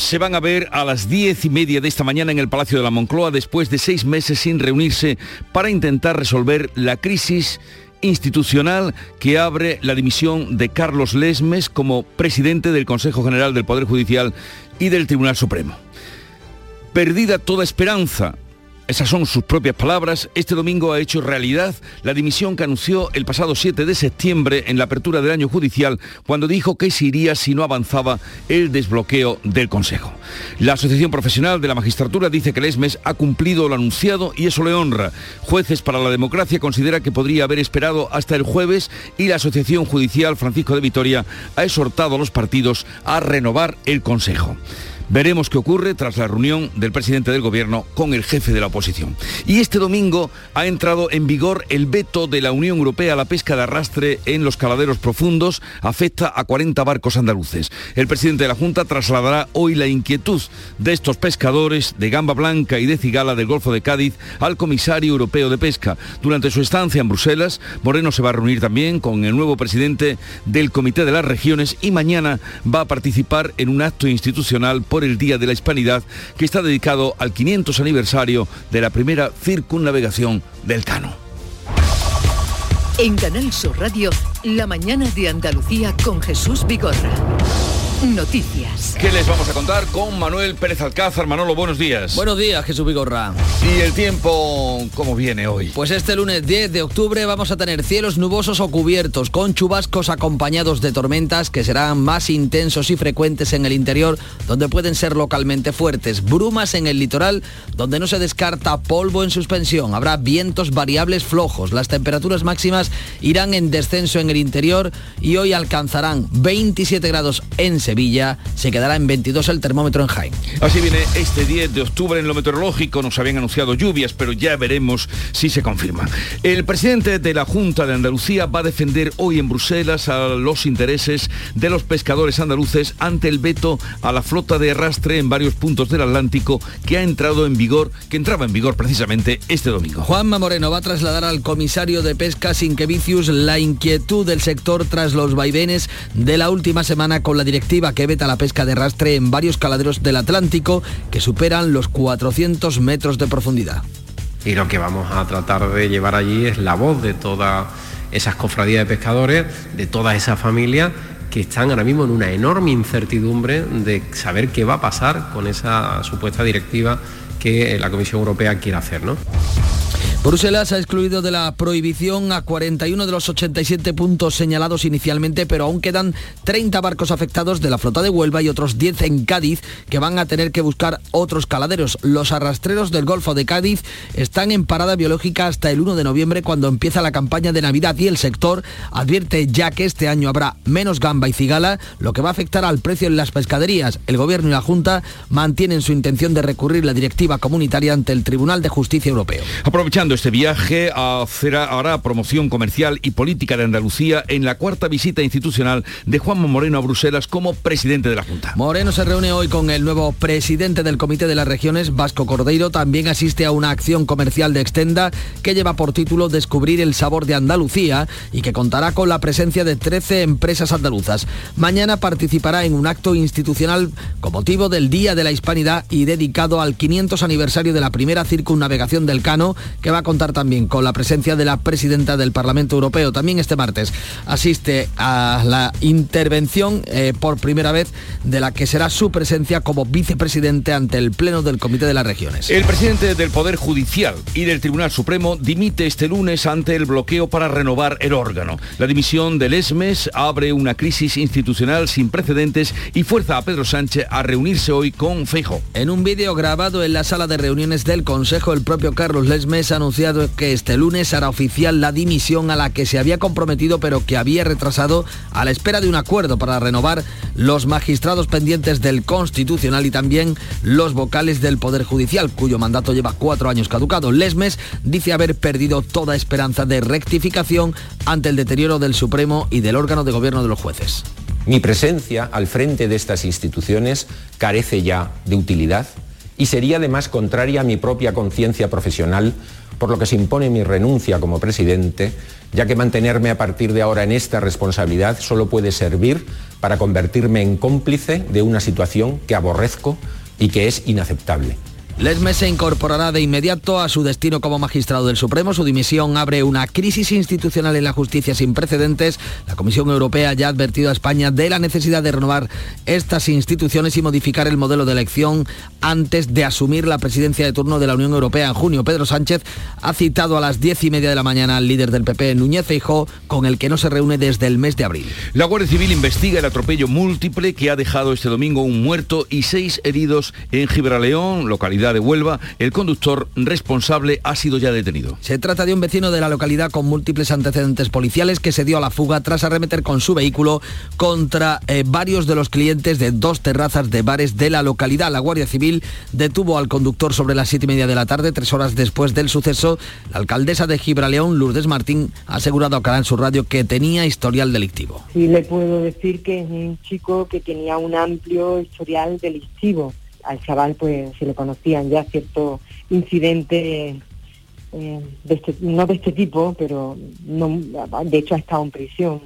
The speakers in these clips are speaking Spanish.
se van a ver a las diez y media de esta mañana en el Palacio de la Moncloa después de seis meses sin reunirse para intentar resolver la crisis institucional que abre la dimisión de Carlos Lesmes como presidente del Consejo General del Poder Judicial y del Tribunal Supremo. Perdida toda esperanza esas son sus propias palabras. Este domingo ha hecho realidad la dimisión que anunció el pasado 7 de septiembre en la apertura del año judicial cuando dijo que se iría si no avanzaba el desbloqueo del Consejo. La Asociación Profesional de la Magistratura dice que Lesmes ha cumplido lo anunciado y eso le honra. Jueces para la Democracia considera que podría haber esperado hasta el jueves y la Asociación Judicial Francisco de Vitoria ha exhortado a los partidos a renovar el Consejo. Veremos qué ocurre tras la reunión del presidente del gobierno con el jefe de la oposición. Y este domingo ha entrado en vigor el veto de la Unión Europea a la pesca de arrastre en los caladeros profundos. Afecta a 40 barcos andaluces. El presidente de la Junta trasladará hoy la inquietud de estos pescadores de gamba blanca y de cigala del Golfo de Cádiz al comisario europeo de pesca. Durante su estancia en Bruselas, Moreno se va a reunir también con el nuevo presidente del Comité de las Regiones y mañana va a participar en un acto institucional el Día de la Hispanidad, que está dedicado al 500 aniversario de la primera circunnavegación del Cano. En Canal Sur Radio, la mañana de Andalucía con Jesús Vigorra. Noticias. ¿Qué les vamos a contar con Manuel Pérez Alcázar? Manolo, buenos días. Buenos días, Jesús Vigorra. ¿Y el tiempo cómo viene hoy? Pues este lunes 10 de octubre vamos a tener cielos nubosos o cubiertos, con chubascos acompañados de tormentas que serán más intensos y frecuentes en el interior, donde pueden ser localmente fuertes. Brumas en el litoral, donde no se descarta polvo en suspensión. Habrá vientos variables flojos. Las temperaturas máximas irán en descenso en el interior y hoy alcanzarán 27 grados en Sevilla, se quedará en 22 el termómetro en Jaén. Así viene este 10 de octubre en lo meteorológico, nos habían anunciado lluvias, pero ya veremos si se confirma. El presidente de la Junta de Andalucía va a defender hoy en Bruselas a los intereses de los pescadores andaluces ante el veto a la flota de arrastre en varios puntos del Atlántico que ha entrado en vigor, que entraba en vigor precisamente este domingo. Juanma Moreno va a trasladar al comisario de pesca Sinquevicius la inquietud del sector tras los vaivenes de la última semana con la directiva que veta la pesca de arrastre en varios caladeros del Atlántico que superan los 400 metros de profundidad. Y lo que vamos a tratar de llevar allí es la voz de todas esas cofradías de pescadores, de todas esas familias que están ahora mismo en una enorme incertidumbre de saber qué va a pasar con esa supuesta directiva que la Comisión Europea quiere hacer. ¿no? Bruselas ha excluido de la prohibición a 41 de los 87 puntos señalados inicialmente, pero aún quedan 30 barcos afectados de la flota de Huelva y otros 10 en Cádiz que van a tener que buscar otros caladeros. Los arrastreros del Golfo de Cádiz están en parada biológica hasta el 1 de noviembre cuando empieza la campaña de Navidad y el sector advierte ya que este año habrá menos gamba y cigala, lo que va a afectar al precio en las pescaderías. El Gobierno y la Junta mantienen su intención de recurrir la directiva comunitaria ante el Tribunal de Justicia Europeo. Aprovechando este viaje, hará promoción comercial y política de Andalucía en la cuarta visita institucional de Juanma Moreno a Bruselas como presidente de la Junta. Moreno se reúne hoy con el nuevo presidente del Comité de las Regiones, Vasco Cordeiro. También asiste a una acción comercial de Extenda que lleva por título Descubrir el sabor de Andalucía y que contará con la presencia de 13 empresas andaluzas. Mañana participará en un acto institucional con motivo del Día de la Hispanidad y dedicado al 500 aniversario de la primera circunnavegación del Cano, que va a contar también con la presencia de la presidenta del Parlamento Europeo. También este martes asiste a la intervención eh, por primera vez de la que será su presencia como vicepresidente ante el Pleno del Comité de las Regiones. El presidente del Poder Judicial y del Tribunal Supremo dimite este lunes ante el bloqueo para renovar el órgano. La dimisión del ESMES abre una crisis institucional sin precedentes y fuerza a Pedro Sánchez a reunirse hoy con Feijo. En un vídeo grabado en la sala de reuniones del Consejo, el propio Carlos Lesmes anunció que este lunes hará oficial la dimisión a la que se había comprometido pero que había retrasado a la espera de un acuerdo para renovar los magistrados pendientes del Constitucional y también los vocales del Poder Judicial, cuyo mandato lleva cuatro años caducado. Lesmes dice haber perdido toda esperanza de rectificación ante el deterioro del Supremo y del órgano de gobierno de los jueces. Mi presencia al frente de estas instituciones carece ya de utilidad y sería además contraria a mi propia conciencia profesional, por lo que se impone mi renuncia como presidente, ya que mantenerme a partir de ahora en esta responsabilidad solo puede servir para convertirme en cómplice de una situación que aborrezco y que es inaceptable. Lesmes se incorporará de inmediato a su destino como magistrado del Supremo. Su dimisión abre una crisis institucional en la justicia sin precedentes. La Comisión Europea ya ha advertido a España de la necesidad de renovar estas instituciones y modificar el modelo de elección antes de asumir la presidencia de turno de la Unión Europea en junio. Pedro Sánchez ha citado a las diez y media de la mañana al líder del PP, Núñez Feijó, con el que no se reúne desde el mes de abril. La Guardia Civil investiga el atropello múltiple que ha dejado este domingo un muerto y seis heridos en Gibraleón, localidad de Huelva, el conductor responsable ha sido ya detenido. Se trata de un vecino de la localidad con múltiples antecedentes policiales que se dio a la fuga tras arremeter con su vehículo contra eh, varios de los clientes de dos terrazas de bares de la localidad. La Guardia Civil detuvo al conductor sobre las siete y media de la tarde, tres horas después del suceso. La alcaldesa de Gibraleón, Lourdes Martín, ha asegurado a Canal Sur Radio que tenía historial delictivo. Sí, le puedo decir que es un chico que tenía un amplio historial delictivo al chaval pues se le conocían ya ciertos incidentes eh, este, no de este tipo, pero de hecho ha estado en prisión.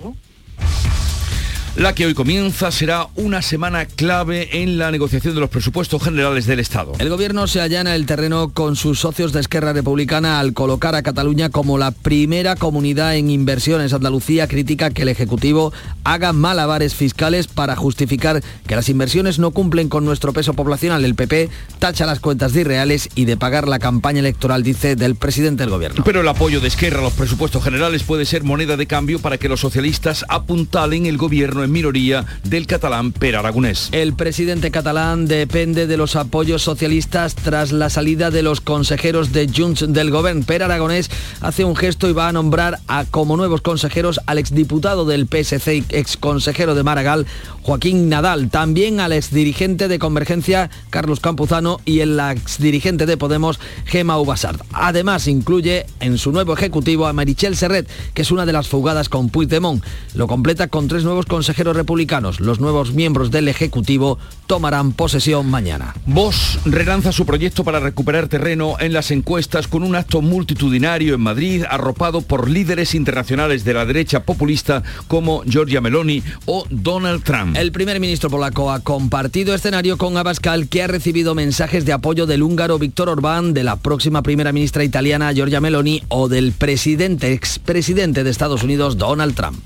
La que hoy comienza será una semana clave en la negociación de los presupuestos generales del Estado. El gobierno se allana el terreno con sus socios de Esquerra Republicana al colocar a Cataluña como la primera comunidad en inversiones. Andalucía critica que el Ejecutivo haga malabares fiscales para justificar que las inversiones no cumplen con nuestro peso poblacional. El PP tacha las cuentas de irreales y de pagar la campaña electoral, dice, del presidente del gobierno. Pero el apoyo de Esquerra a los presupuestos generales puede ser moneda de cambio para que los socialistas apuntalen el gobierno en minoría del catalán Per Aragonés. El presidente catalán depende de los apoyos socialistas tras la salida de los consejeros de Junts del Gobierno. Per Aragonés hace un gesto y va a nombrar a, como nuevos consejeros al exdiputado del PSC y exconsejero de Maragall, Joaquín Nadal, también al exdirigente de Convergencia, Carlos Campuzano, y el exdirigente de Podemos, Gema Ubasard. Además, incluye en su nuevo ejecutivo a Marichel Serret, que es una de las fugadas con Puigdemont. Lo completa con tres nuevos consejeros republicanos. Los nuevos miembros del Ejecutivo tomarán posesión mañana. Vox relanza su proyecto para recuperar terreno en las encuestas con un acto multitudinario en Madrid arropado por líderes internacionales de la derecha populista como Giorgia Meloni o Donald Trump. El primer ministro polaco ha compartido escenario con Abascal que ha recibido mensajes de apoyo del húngaro Víctor Orbán, de la próxima primera ministra italiana Giorgia Meloni o del presidente expresidente de Estados Unidos Donald Trump.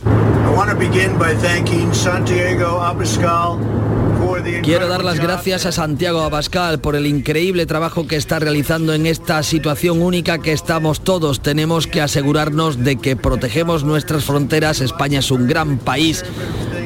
Quiero dar las gracias a Santiago Abascal por el increíble trabajo que está realizando en esta situación única que estamos todos. Tenemos que asegurarnos de que protegemos nuestras fronteras. España es un gran país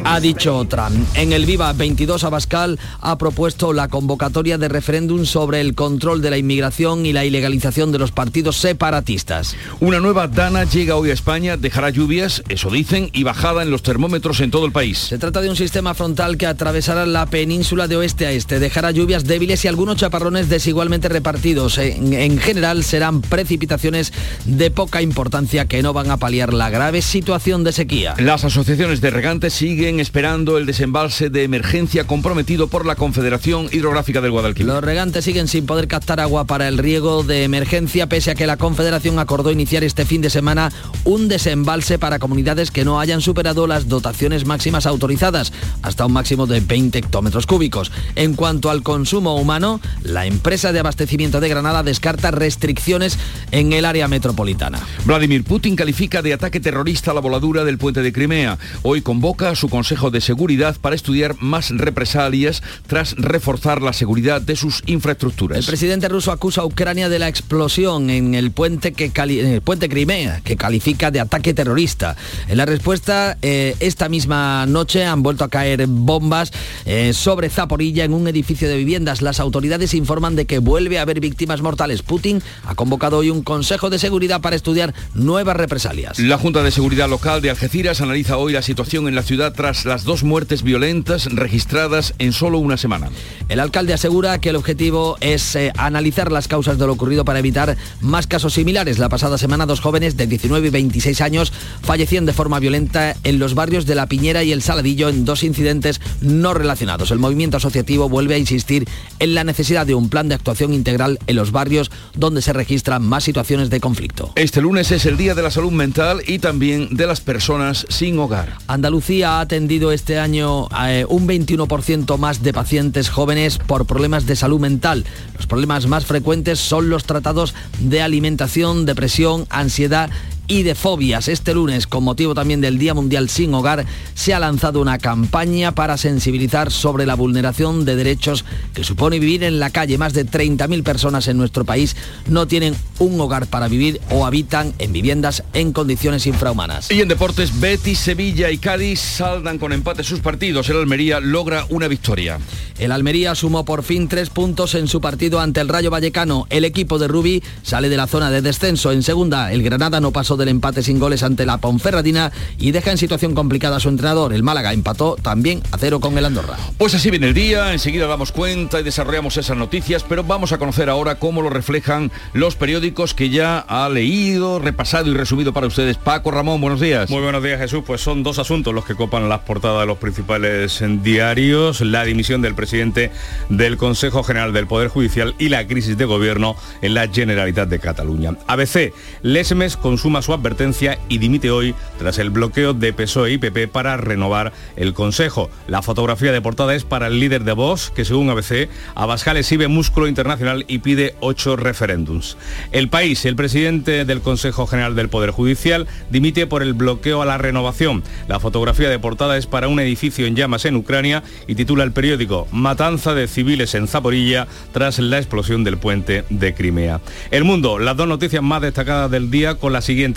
ha dicho Trump. En el Viva 22 Abascal ha propuesto la convocatoria de referéndum sobre el control de la inmigración y la ilegalización de los partidos separatistas. Una nueva dana llega hoy a España, dejará lluvias, eso dicen, y bajada en los termómetros en todo el país. Se trata de un sistema frontal que atravesará la península de oeste a este, dejará lluvias débiles y algunos chaparrones desigualmente repartidos. En, en general serán precipitaciones de poca importancia que no van a paliar la grave situación de sequía. Las asociaciones de regantes siguen esperando el desembalse de emergencia comprometido por la Confederación Hidrográfica del Guadalquivir. Los regantes siguen sin poder captar agua para el riego de emergencia, pese a que la Confederación acordó iniciar este fin de semana un desembalse para comunidades que no hayan superado las dotaciones máximas autorizadas, hasta un máximo de 20 hectómetros cúbicos. En cuanto al consumo humano, la empresa de abastecimiento de Granada descarta restricciones en el área metropolitana. Vladimir Putin califica de ataque terrorista la voladura del puente de Crimea. Hoy convoca a su Consejo de Seguridad para estudiar más represalias tras reforzar la seguridad de sus infraestructuras. El presidente ruso acusa a Ucrania de la explosión en el puente, que el puente Crimea, que califica de ataque terrorista. En la respuesta, eh, esta misma noche han vuelto a caer bombas eh, sobre Zaporilla en un edificio de viviendas. Las autoridades informan de que vuelve a haber víctimas mortales. Putin ha convocado hoy un Consejo de Seguridad para estudiar nuevas represalias. La Junta de Seguridad Local de Algeciras analiza hoy la situación en la ciudad tras las dos muertes violentas registradas en solo una semana. El alcalde asegura que el objetivo es eh, analizar las causas de lo ocurrido para evitar más casos similares. La pasada semana dos jóvenes de 19 y 26 años fallecían de forma violenta en los barrios de La Piñera y El Saladillo en dos incidentes no relacionados. El movimiento asociativo vuelve a insistir en la necesidad de un plan de actuación integral en los barrios donde se registran más situaciones de conflicto. Este lunes es el Día de la Salud Mental y también de las personas sin hogar. Andalucía ha atendido este año eh, un 21% más de pacientes jóvenes por problemas de salud mental. Los problemas más frecuentes son los tratados de alimentación, depresión, ansiedad y de fobias. Este lunes, con motivo también del Día Mundial Sin Hogar, se ha lanzado una campaña para sensibilizar sobre la vulneración de derechos que supone vivir en la calle. Más de 30.000 personas en nuestro país no tienen un hogar para vivir o habitan en viviendas en condiciones infrahumanas. Y en deportes, Betis, Sevilla y Cádiz saldan con empate sus partidos. El Almería logra una victoria. El Almería sumó por fin tres puntos en su partido ante el Rayo Vallecano. El equipo de Rubí sale de la zona de descenso. En segunda, el Granada no pasó del empate sin goles ante la Ponferradina y deja en situación complicada a su entrenador. El Málaga empató también a cero con el Andorra. Pues así viene el día, enseguida damos cuenta y desarrollamos esas noticias, pero vamos a conocer ahora cómo lo reflejan los periódicos que ya ha leído, repasado y resumido para ustedes. Paco Ramón, buenos días. Muy buenos días Jesús, pues son dos asuntos los que copan las portadas de los principales diarios, la dimisión del presidente del Consejo General del Poder Judicial y la crisis de gobierno en la Generalitat de Cataluña. ABC, Lesmes consuma su advertencia y dimite hoy tras el bloqueo de PSOE y PP para renovar el Consejo. La fotografía de portada es para el líder de Vox, que según ABC, Abascal exhibe músculo internacional y pide ocho referéndums. El país, el presidente del Consejo General del Poder Judicial, dimite por el bloqueo a la renovación. La fotografía de portada es para un edificio en llamas en Ucrania y titula el periódico Matanza de civiles en Zaporilla tras la explosión del puente de Crimea. El mundo, las dos noticias más destacadas del día con la siguiente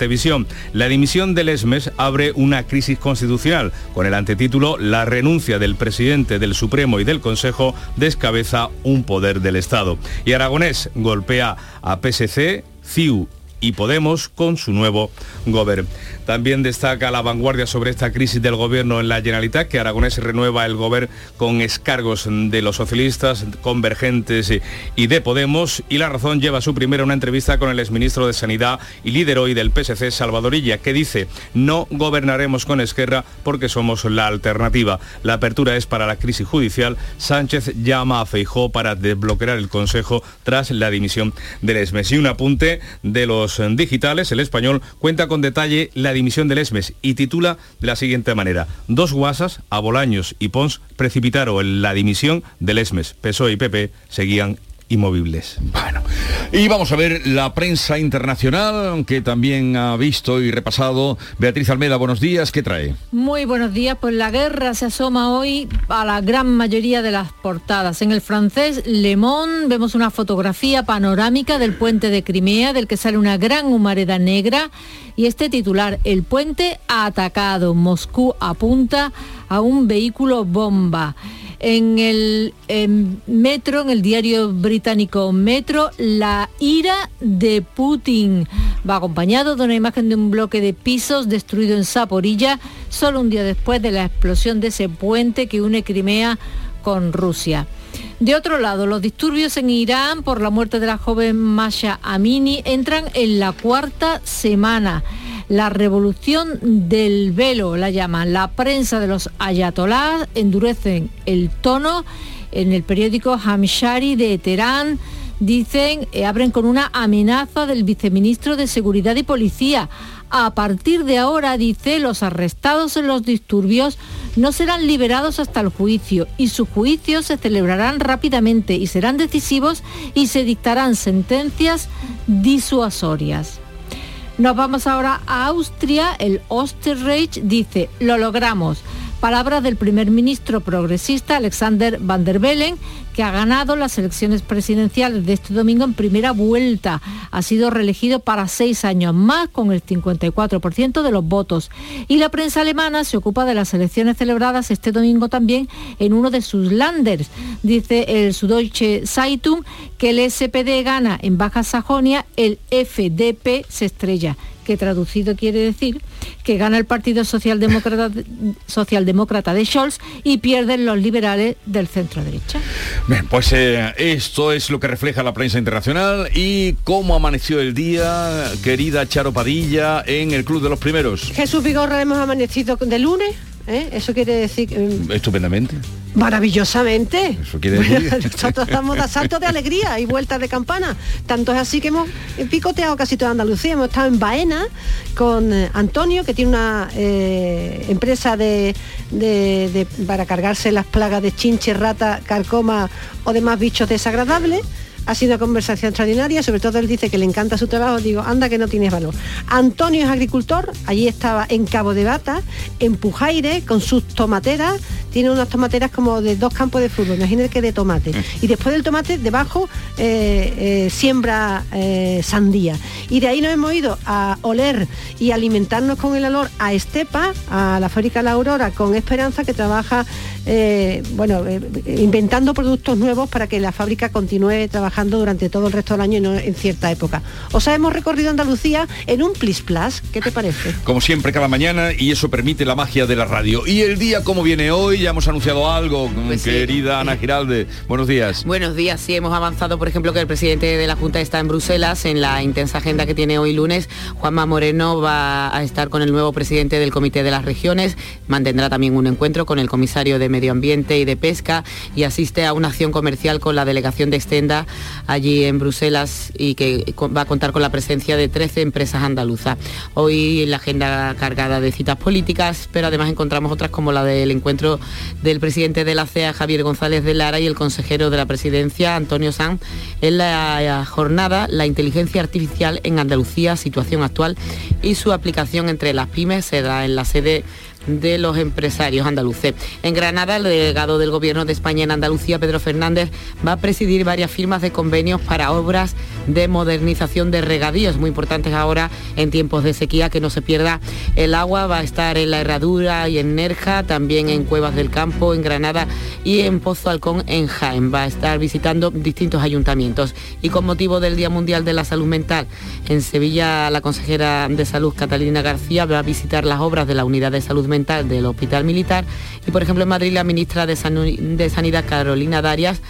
La dimisión del ESMES abre una crisis constitucional. Con el antetítulo La renuncia del presidente del Supremo y del Consejo descabeza un poder del Estado. Y Aragonés golpea a PSC, CIU y Podemos con su nuevo gobierno. También destaca la vanguardia sobre esta crisis del gobierno en la Generalitat, que Aragonés renueva el gobierno con escargos de los socialistas, convergentes y de Podemos. Y La Razón lleva su primera una entrevista con el exministro de Sanidad y líder hoy del PSC, Salvadorilla, que dice, no gobernaremos con Esquerra porque somos la alternativa. La apertura es para la crisis judicial. Sánchez llama a Feijó para desbloquear el Consejo tras la dimisión del ESMES. Y un apunte de los digitales, el español cuenta con detalle la dimisión del ESMES y titula de la siguiente manera. Dos guasas, a Bolaños y Pons, precipitaron la dimisión del ESMES. PSOE y PP seguían inmovibles. Bueno, y vamos a ver la prensa internacional, que también ha visto y repasado. Beatriz Almeda, buenos días, ¿qué trae? Muy buenos días, pues la guerra se asoma hoy a la gran mayoría de las portadas. En el francés Le Monde vemos una fotografía panorámica del puente de Crimea, del que sale una gran humareda negra, y este titular, el puente ha atacado, Moscú apunta a un vehículo bomba. En el metro, en el diario británico Metro, la ira de Putin va acompañado de una imagen de un bloque de pisos destruido en Zaporilla, solo un día después de la explosión de ese puente que une Crimea con Rusia. De otro lado, los disturbios en Irán por la muerte de la joven Masha Amini entran en la cuarta semana. La revolución del velo la llaman. La prensa de los ayatolás endurecen el tono. En el periódico Hamshari de Teherán dicen, eh, abren con una amenaza del viceministro de Seguridad y Policía. A partir de ahora, dice, los arrestados en los disturbios no serán liberados hasta el juicio y sus juicios se celebrarán rápidamente y serán decisivos y se dictarán sentencias disuasorias. Nos vamos ahora a Austria. El Osterreich dice, lo logramos. Palabras del primer ministro progresista Alexander Van der Bellen, que ha ganado las elecciones presidenciales de este domingo en primera vuelta. Ha sido reelegido para seis años más con el 54% de los votos. Y la prensa alemana se ocupa de las elecciones celebradas este domingo también en uno de sus landers. Dice el Süddeutsche Zeitung que el SPD gana en Baja Sajonia, el FDP se estrella que traducido quiere decir que gana el Partido Socialdemócrata, Socialdemócrata de Scholz y pierden los liberales del centro derecha. Bien, pues eh, esto es lo que refleja la prensa internacional y cómo amaneció el día, querida Charo Padilla, en el Club de los Primeros. Jesús Vigorra hemos amanecido de lunes, ¿eh? eso quiere decir... Mm, Estupendamente. Maravillosamente. Eso quiere decir. Nosotros estamos de saltos de alegría y vueltas de campana. Tanto es así que hemos picoteado casi toda Andalucía. Hemos estado en Baena con eh, Antonio, que tiene una eh, empresa de, para cargarse las plagas de chinche, rata, carcoma o demás bichos desagradables ha sido una conversación extraordinaria, sobre todo él dice que le encanta su trabajo, digo, anda que no tienes valor. Antonio es agricultor, allí estaba en Cabo de Bata, en Pujaire, con sus tomateras, tiene unas tomateras como de dos campos de fútbol, imagínate que de tomate. Mm. Y después del tomate, debajo, eh, eh, siembra eh, sandía. Y de ahí nos hemos ido a oler y alimentarnos con el olor a Estepa, a la fábrica La Aurora, con Esperanza, que trabaja, bueno, inventando productos nuevos para que la fábrica continúe trabajando durante todo el resto del año y no en cierta época. O sea, hemos recorrido Andalucía en un plis plus. ¿Qué te parece? Como siempre, cada mañana, y eso permite la magia de la radio. ¿Y el día cómo viene hoy? Ya hemos anunciado algo, pues querida Ana Giralde. Buenos días. Buenos días, sí, hemos avanzado, por ejemplo, que el presidente de la Junta está en Bruselas, en la intensa agenda que tiene hoy lunes. Juanma Moreno va a estar con el nuevo presidente del Comité de las Regiones, mantendrá también un encuentro con el comisario de Medio Ambiente y de Pesca y asiste a una acción comercial con la delegación de Extenda allí en Bruselas y que va a contar con la presencia de 13 empresas andaluzas. Hoy la agenda cargada de citas políticas, pero además encontramos otras como la del encuentro del presidente de la CEA, Javier González de Lara, y el consejero de la presidencia, Antonio Sanz, en la jornada La inteligencia artificial en Andalucía, situación actual y su aplicación entre las pymes será en la sede de los empresarios andaluces. En Granada, el delegado del Gobierno de España en Andalucía, Pedro Fernández, va a presidir varias firmas de convenios para obras de modernización de regadíos, muy importantes ahora en tiempos de sequía, que no se pierda el agua. Va a estar en La Herradura y en Nerja, también en Cuevas del Campo, en Granada y en Pozo Halcón, en Jaén. Va a estar visitando distintos ayuntamientos. Y con motivo del Día Mundial de la Salud Mental, en Sevilla, la consejera de Salud, Catalina García, va a visitar las obras de la Unidad de Salud Mental del Hospital Militar y por ejemplo en Madrid la ministra de, Sanidad Carolina Darias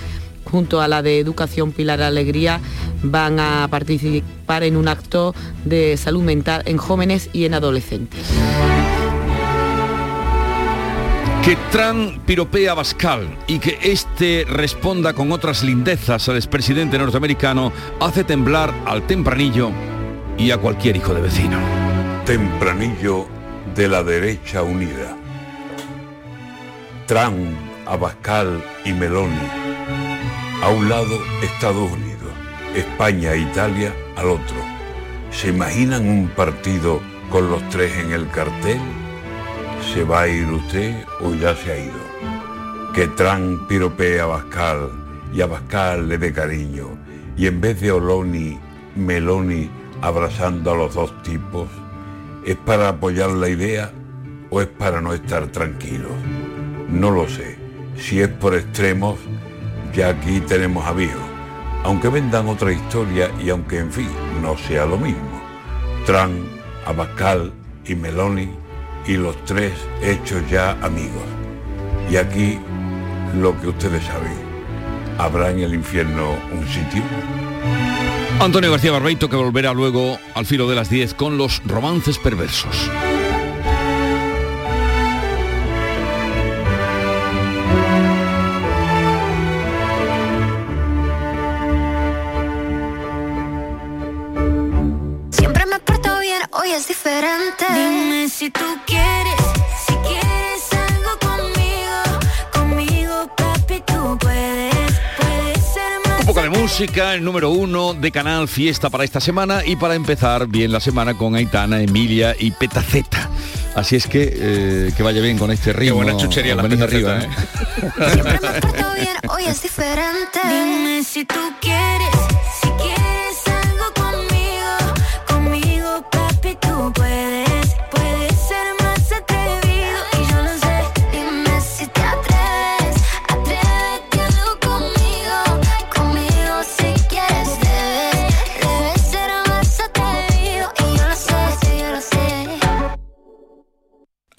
junto a la de Educación Pilar Alegría van a participar en un acto de salud mental en jóvenes y en adolescentes. Que Trump piropea a Bascal y que este responda con otras lindezas al expresidente norteamericano hace temblar al tempranillo y a cualquier hijo de vecino. Tempranillo de la derecha unida. Trump, Abascal y Meloni. A un lado Estados Unidos, España e Italia al otro. ¿Se imaginan un partido con los tres en el cartel? ¿Se va a ir usted o ya se ha ido? Que Trump piropee a Abascal y Abascal le dé cariño y en vez de Oloni, Meloni abrazando a los dos tipos, ¿Es para apoyar la idea o es para no estar tranquilos? No lo sé. Si es por extremos, ya aquí tenemos a. Aunque vendan otra historia y aunque en fin no sea lo mismo. Trump, Abascal y Meloni y los tres hechos ya amigos. Y aquí lo que ustedes saben. ¿Habrá en el infierno un sitio? Antonio García Barbeito que volverá luego al filo de las 10 con los romances perversos. Siempre me porto bien, hoy es diferente. Dime si tú quieres música, el número uno de Canal Fiesta para esta semana y para empezar bien la semana con Aitana, Emilia y Petaceta. Así es que eh, que vaya bien con este ritmo. Qué buena chuchería la arriba, ¿eh? Siempre me porto bien, hoy es diferente. Dime si tú quieres,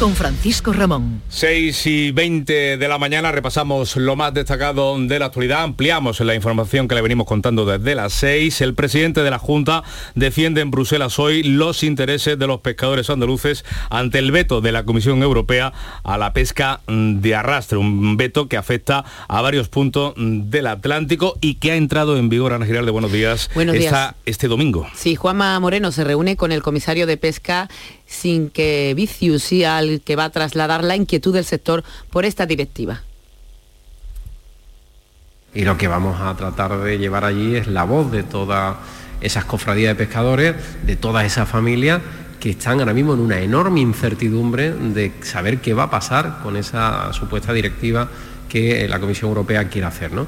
con Francisco Ramón. 6 y 20 de la mañana repasamos lo más destacado de la actualidad, ampliamos la información que le venimos contando desde las 6. El presidente de la Junta defiende en Bruselas hoy los intereses de los pescadores andaluces ante el veto de la Comisión Europea a la pesca de arrastre, un veto que afecta a varios puntos del Atlántico y que ha entrado en vigor, Ana Giralde, buenos días, Buenos días. esta- este domingo. Sí, Juanma Moreno se reúne con el comisario de Pesca sin que Vicius sea el que va a trasladar la inquietud del sector por esta directiva. Y lo que vamos a tratar de llevar allí es la voz de todas esas cofradías de pescadores, de todas esas familias que están ahora mismo en una enorme incertidumbre de saber qué va a pasar con esa supuesta directiva que la Comisión Europea quiere hacer, ¿no?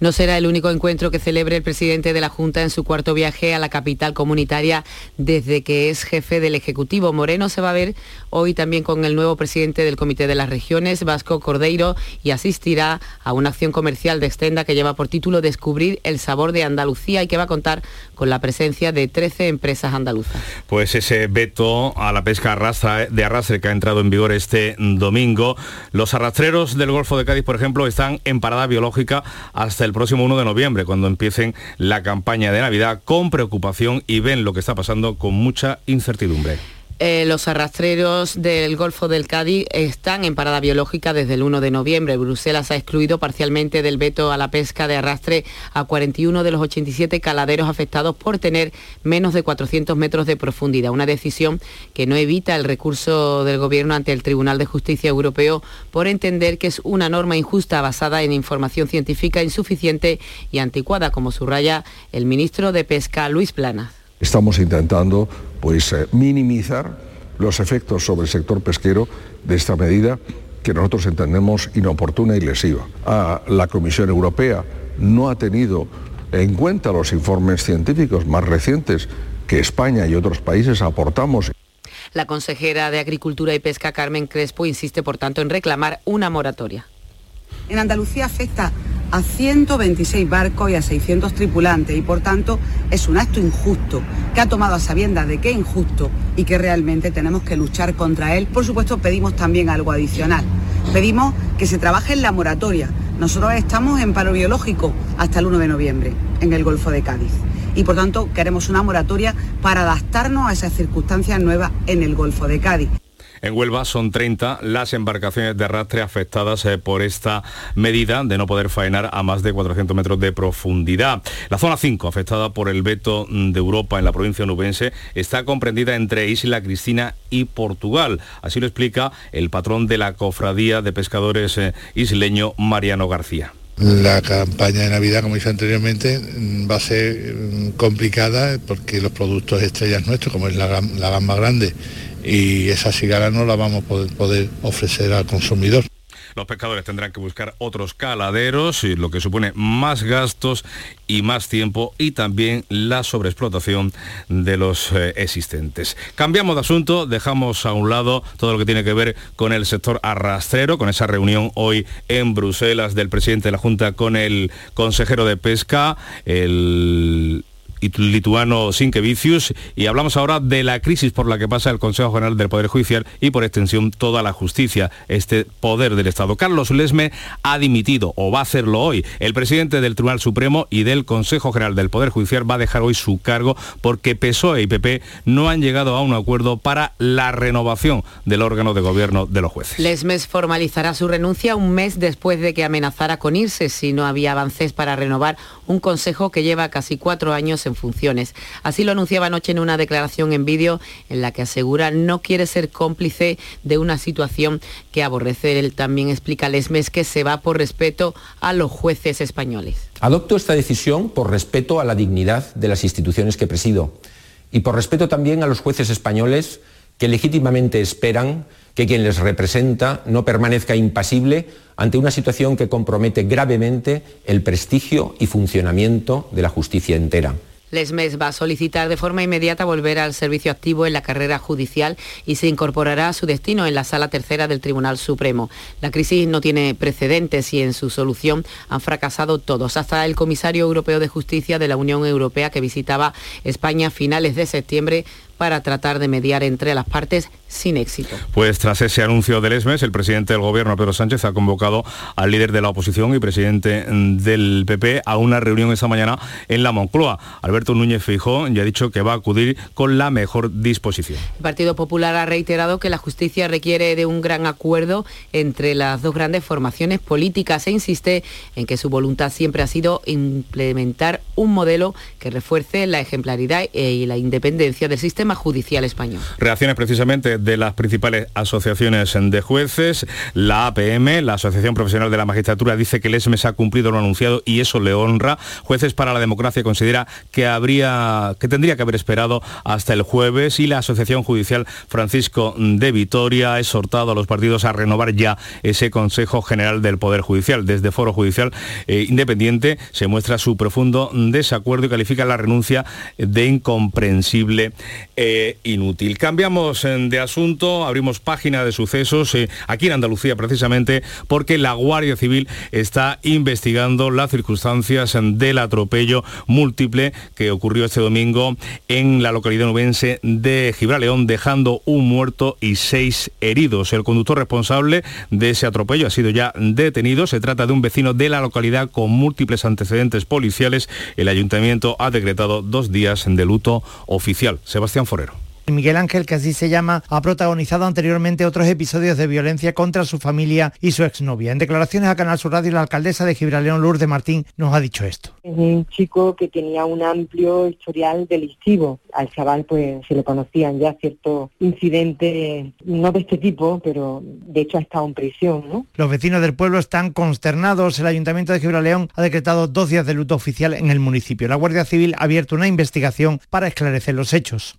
No será el único encuentro que celebre el presidente de la Junta en su cuarto viaje a la capital comunitaria desde que es jefe del Ejecutivo. Moreno se va a ver hoy también con el nuevo presidente del Comité de las Regiones, Vasco Cordeiro, y asistirá a una acción comercial de Extenda que lleva por título Descubrir el sabor de Andalucía y que va a contar con la presencia de 13 empresas andaluzas. Pues ese veto a la pesca arrastra- de arrastre que ha entrado en vigor este domingo. Los arrastreros del Golfo de Cádiz, por ejemplo, están en parada biológica hasta el próximo 1 de noviembre, cuando empiecen la campaña de Navidad, con preocupación y ven lo que está pasando con mucha incertidumbre. Eh, los arrastreros del Golfo del Cádiz están en parada biológica desde el 1 de noviembre. Bruselas ha excluido parcialmente del veto a la pesca de arrastre a 41 de los 87 caladeros afectados por tener menos de 400 metros de profundidad. Una decisión que no evita el recurso del Gobierno ante el Tribunal de Justicia Europeo por entender que es una norma injusta basada en información científica insuficiente y anticuada, como subraya el ministro de Pesca, Luis Planas. Estamos intentando pues, eh, minimizar los efectos sobre el sector pesquero de esta medida que nosotros entendemos inoportuna y lesiva. Ah, la Comisión Europea no ha tenido en cuenta los informes científicos más recientes que España y otros países aportamos La consejera de Agricultura y Pesca, Carmen Crespo, insiste, por tanto, en reclamar una moratoria. En Andalucía afecta a 126 barcos y a 600 tripulantes y por tanto es un acto injusto que ha tomado a sabiendas de que es injusto y que realmente tenemos que luchar contra él. Por supuesto pedimos también algo adicional. Pedimos que se trabaje en la moratoria. Nosotros estamos en paro biológico hasta el 1 de noviembre en el Golfo de Cádiz y por tanto queremos una moratoria para adaptarnos a esas circunstancias nuevas en el Golfo de Cádiz. En Huelva son 30 las embarcaciones de arrastre afectadas eh, por esta medida de no poder faenar a más de 400 metros de profundidad. La zona 5, afectada por el veto de Europa en la provincia nubense, está comprendida entre Isla Cristina y Portugal. Así lo explica el patrón de la cofradía de pescadores eh, isleño Mariano García. La campaña de Navidad, como dije anteriormente, mm, va a ser mm, complicada porque los productos estrellas nuestros, como es la, la grande y esa cigala, no la vamos a poder, ofrecer al consumidor. Los pescadores tendrán que buscar otros caladeros, lo que supone más gastos y más tiempo y también la sobreexplotación de los eh, existentes. Cambiamos de asunto, dejamos a un lado todo lo que tiene que ver con el sector arrastrero, con esa reunión hoy en Bruselas del presidente de la Junta con el consejero de Pesca, el lituano Sinkevicius y hablamos ahora de la crisis por la que pasa el Consejo General del Poder Judicial y por extensión toda la justicia, este poder del Estado. Carlos Lesme ha dimitido o va a hacerlo hoy. El presidente del Tribunal Supremo y del Consejo General del Poder Judicial va a dejar hoy su cargo porque PSOE y PP no han llegado a un acuerdo para la renovación del órgano de gobierno de los jueces. Lesmes formalizará su renuncia un mes después de que amenazara con irse si no había avances para renovar un consejo que lleva casi cuatro años en funciones. Así lo anunciaba anoche en una declaración en vídeo en la que asegura no quiere ser cómplice de una situación que aborrece. Él también explica Lesmes que se va por respeto a los jueces españoles. Adopto esta decisión por respeto a la dignidad de las instituciones que presido y por respeto también a los jueces españoles que legítimamente esperan que quien les representa no permanezca impasible ante una situación que compromete gravemente el prestigio y funcionamiento de la justicia entera. Lesmes va a solicitar de forma inmediata volver al servicio activo en la carrera judicial y se incorporará a su destino en la sala tercera del Tribunal Supremo. La crisis no tiene precedentes y en su solución han fracasado todos, hasta el comisario europeo de justicia de la Unión Europea que visitaba España a finales de septiembre para tratar de mediar entre las partes sin éxito. Pues tras ese anuncio del ESMES, el presidente del gobierno, Pedro Sánchez, ha convocado al líder de la oposición y presidente del PP a una reunión esta mañana en la Moncloa. Alberto Núñez Feijóo ya ha dicho que va a acudir con la mejor disposición. El Partido Popular ha reiterado que la justicia requiere de un gran acuerdo entre las dos grandes formaciones políticas e insiste en que su voluntad siempre ha sido implementar un modelo que refuerce la ejemplaridad y la independencia del judicial español. Reacciones precisamente de las principales asociaciones de jueces, la APM, la Asociación Profesional de la Magistratura, dice que el ESMES ha cumplido lo anunciado y eso le honra. Jueces para la Democracia considera que habría, que tendría que haber esperado hasta el jueves y la Asociación Judicial Francisco de Vitoria ha exhortado a los partidos a renovar ya ese Consejo General del Poder Judicial. Desde Foro Judicial eh, Independiente se muestra su profundo desacuerdo y califica la renuncia de incomprensible e inútil. Cambiamos eh, de asunto, abrimos página de sucesos eh, aquí en Andalucía precisamente porque la Guardia Civil está investigando las circunstancias del atropello múltiple que ocurrió este domingo en la localidad nubense de Gibraleón, dejando un muerto y seis heridos. El conductor responsable de ese atropello ha sido ya detenido. Se trata de un vecino de la localidad con múltiples antecedentes policiales. El ayuntamiento ha decretado dos días de luto oficial. Sebastián Forero. Miguel Ángel, que así se llama, ha protagonizado anteriormente otros episodios de violencia contra su familia y su exnovia. En declaraciones a Canal Sur Radio, la alcaldesa de Gibraleón, Lourdes Martín, nos ha dicho esto. Es un chico que tenía un amplio historial delictivo. Al chaval pues se le conocían ya ciertos incidentes, no de este tipo, pero de hecho ha estado en prisión. ¿no? Los vecinos del pueblo están consternados. El Ayuntamiento de Gibraleón ha decretado dos días de luto oficial en el municipio. La Guardia Civil ha abierto una investigación para esclarecer los hechos.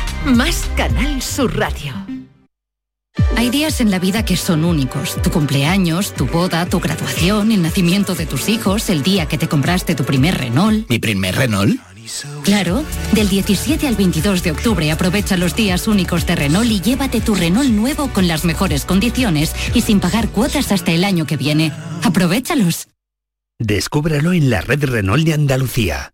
más Canal Sur Radio. Hay días en la vida que son únicos. Tu cumpleaños, tu boda, tu graduación, el nacimiento de tus hijos, el día que te compraste tu primer Renault. ¿Mi primer Renault? Claro, del 17 al 22 de octubre aprovecha los días únicos de Renault y llévate tu Renault nuevo con las mejores condiciones y sin pagar cuotas hasta el año que viene. Aprovechalos. Descúbralo en la red Renault de Andalucía.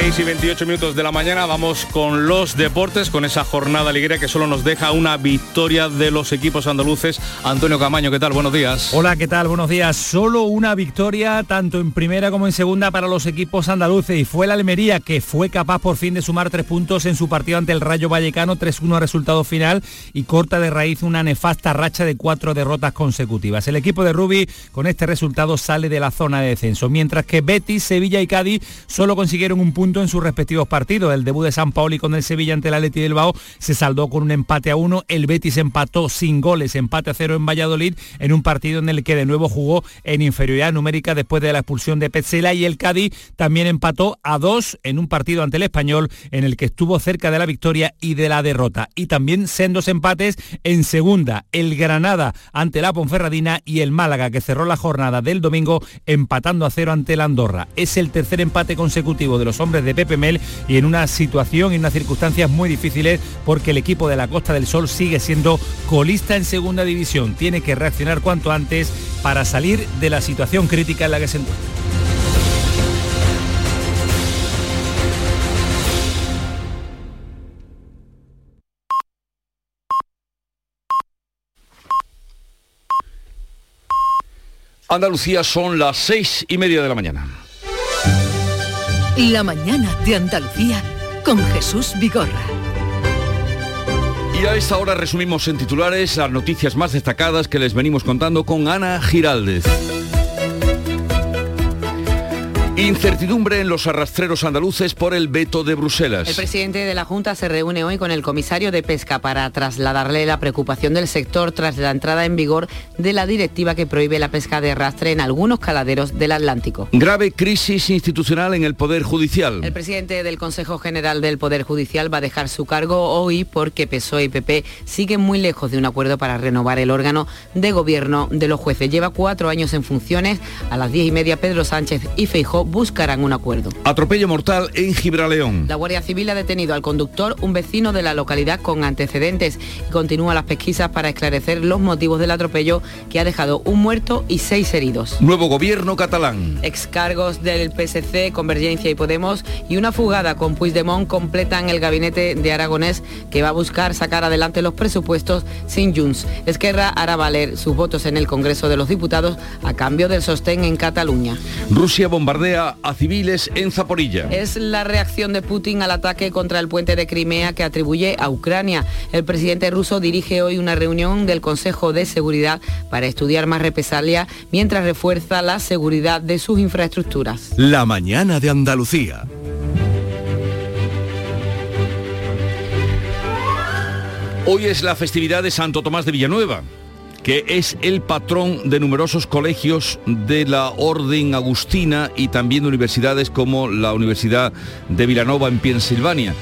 6 y 28 minutos de la mañana vamos con los deportes, con esa jornada liguera que solo nos deja una victoria de los equipos andaluces. Antonio Camaño, ¿qué tal? Buenos días. Hola, ¿qué tal? Buenos días. Solo una victoria tanto en primera como en segunda para los equipos andaluces y fue la Almería que fue capaz por fin de sumar tres puntos en su partido ante el Rayo Vallecano, 3-1 resultado final y corta de raíz una nefasta racha de cuatro derrotas consecutivas. El equipo de Rubi con este resultado sale de la zona de descenso, mientras que Betis, Sevilla y Cádiz solo consiguieron un punto en sus respectivos partidos. El debut de San Paoli con el Sevilla ante el Atleti del Bao se saldó con un empate a uno. El Betis empató sin goles, empate a cero en Valladolid, en un partido en el que de nuevo jugó en inferioridad numérica después de la expulsión de Petzela y el Cádiz también empató a dos en un partido ante el Español en el que estuvo cerca de la victoria y de la derrota. Y también sendos empates en segunda, el Granada ante la Ponferradina y el Málaga que cerró la jornada del domingo empatando a cero ante la Andorra. Es el tercer empate consecutivo de los hombres de Pepe Mel y en una situación y unas circunstancias muy difíciles porque el equipo de la Costa del Sol sigue siendo colista en segunda división. Tiene que reaccionar cuanto antes para salir de la situación crítica en la que se encuentra. Andalucía son las seis y media de la mañana. La mañana de Andalucía con Jesús Vigorra. Y a esta hora resumimos en titulares las noticias más destacadas que les venimos contando con Ana Giraldez. Incertidumbre en los arrastreros andaluces por el veto de Bruselas. El presidente de la Junta se reúne hoy con el comisario de Pesca para trasladarle la preocupación del sector tras la entrada en vigor de la directiva que prohíbe la pesca de arrastre en algunos caladeros del Atlántico. Grave crisis institucional en el Poder Judicial. El presidente del Consejo General del Poder Judicial va a dejar su cargo hoy porque PSOE y PP siguen muy lejos de un acuerdo para renovar el órgano de gobierno de los jueces. Lleva cuatro años en funciones. A las diez y media Pedro Sánchez y Feijó buscarán un acuerdo. Atropello mortal en Gibraleón. La Guardia Civil ha detenido al conductor, un vecino de la localidad con antecedentes, y continúa las pesquisas para esclarecer los motivos del atropello que ha dejado un muerto y seis heridos. Nuevo gobierno catalán. Excargos del PSC, Convergencia y Podemos y una fugada con Puigdemont completan el gabinete de Aragonés que va a buscar sacar adelante los presupuestos sin Junts. Esquerra hará valer sus votos en el Congreso de los Diputados a cambio del sostén en Cataluña. Rusia bombardea a civiles en Zaporilla. Es la reacción de Putin al ataque contra el puente de Crimea que atribuye a Ucrania. El presidente ruso dirige hoy una reunión del Consejo de Seguridad para estudiar más represalias mientras refuerza la seguridad de sus infraestructuras. La mañana de Andalucía. Hoy es la festividad de Santo Tomás de Villanueva que es el patrón de numerosos colegios de la Orden Agustina y también de universidades como la Universidad de Villanova en Pensilvania.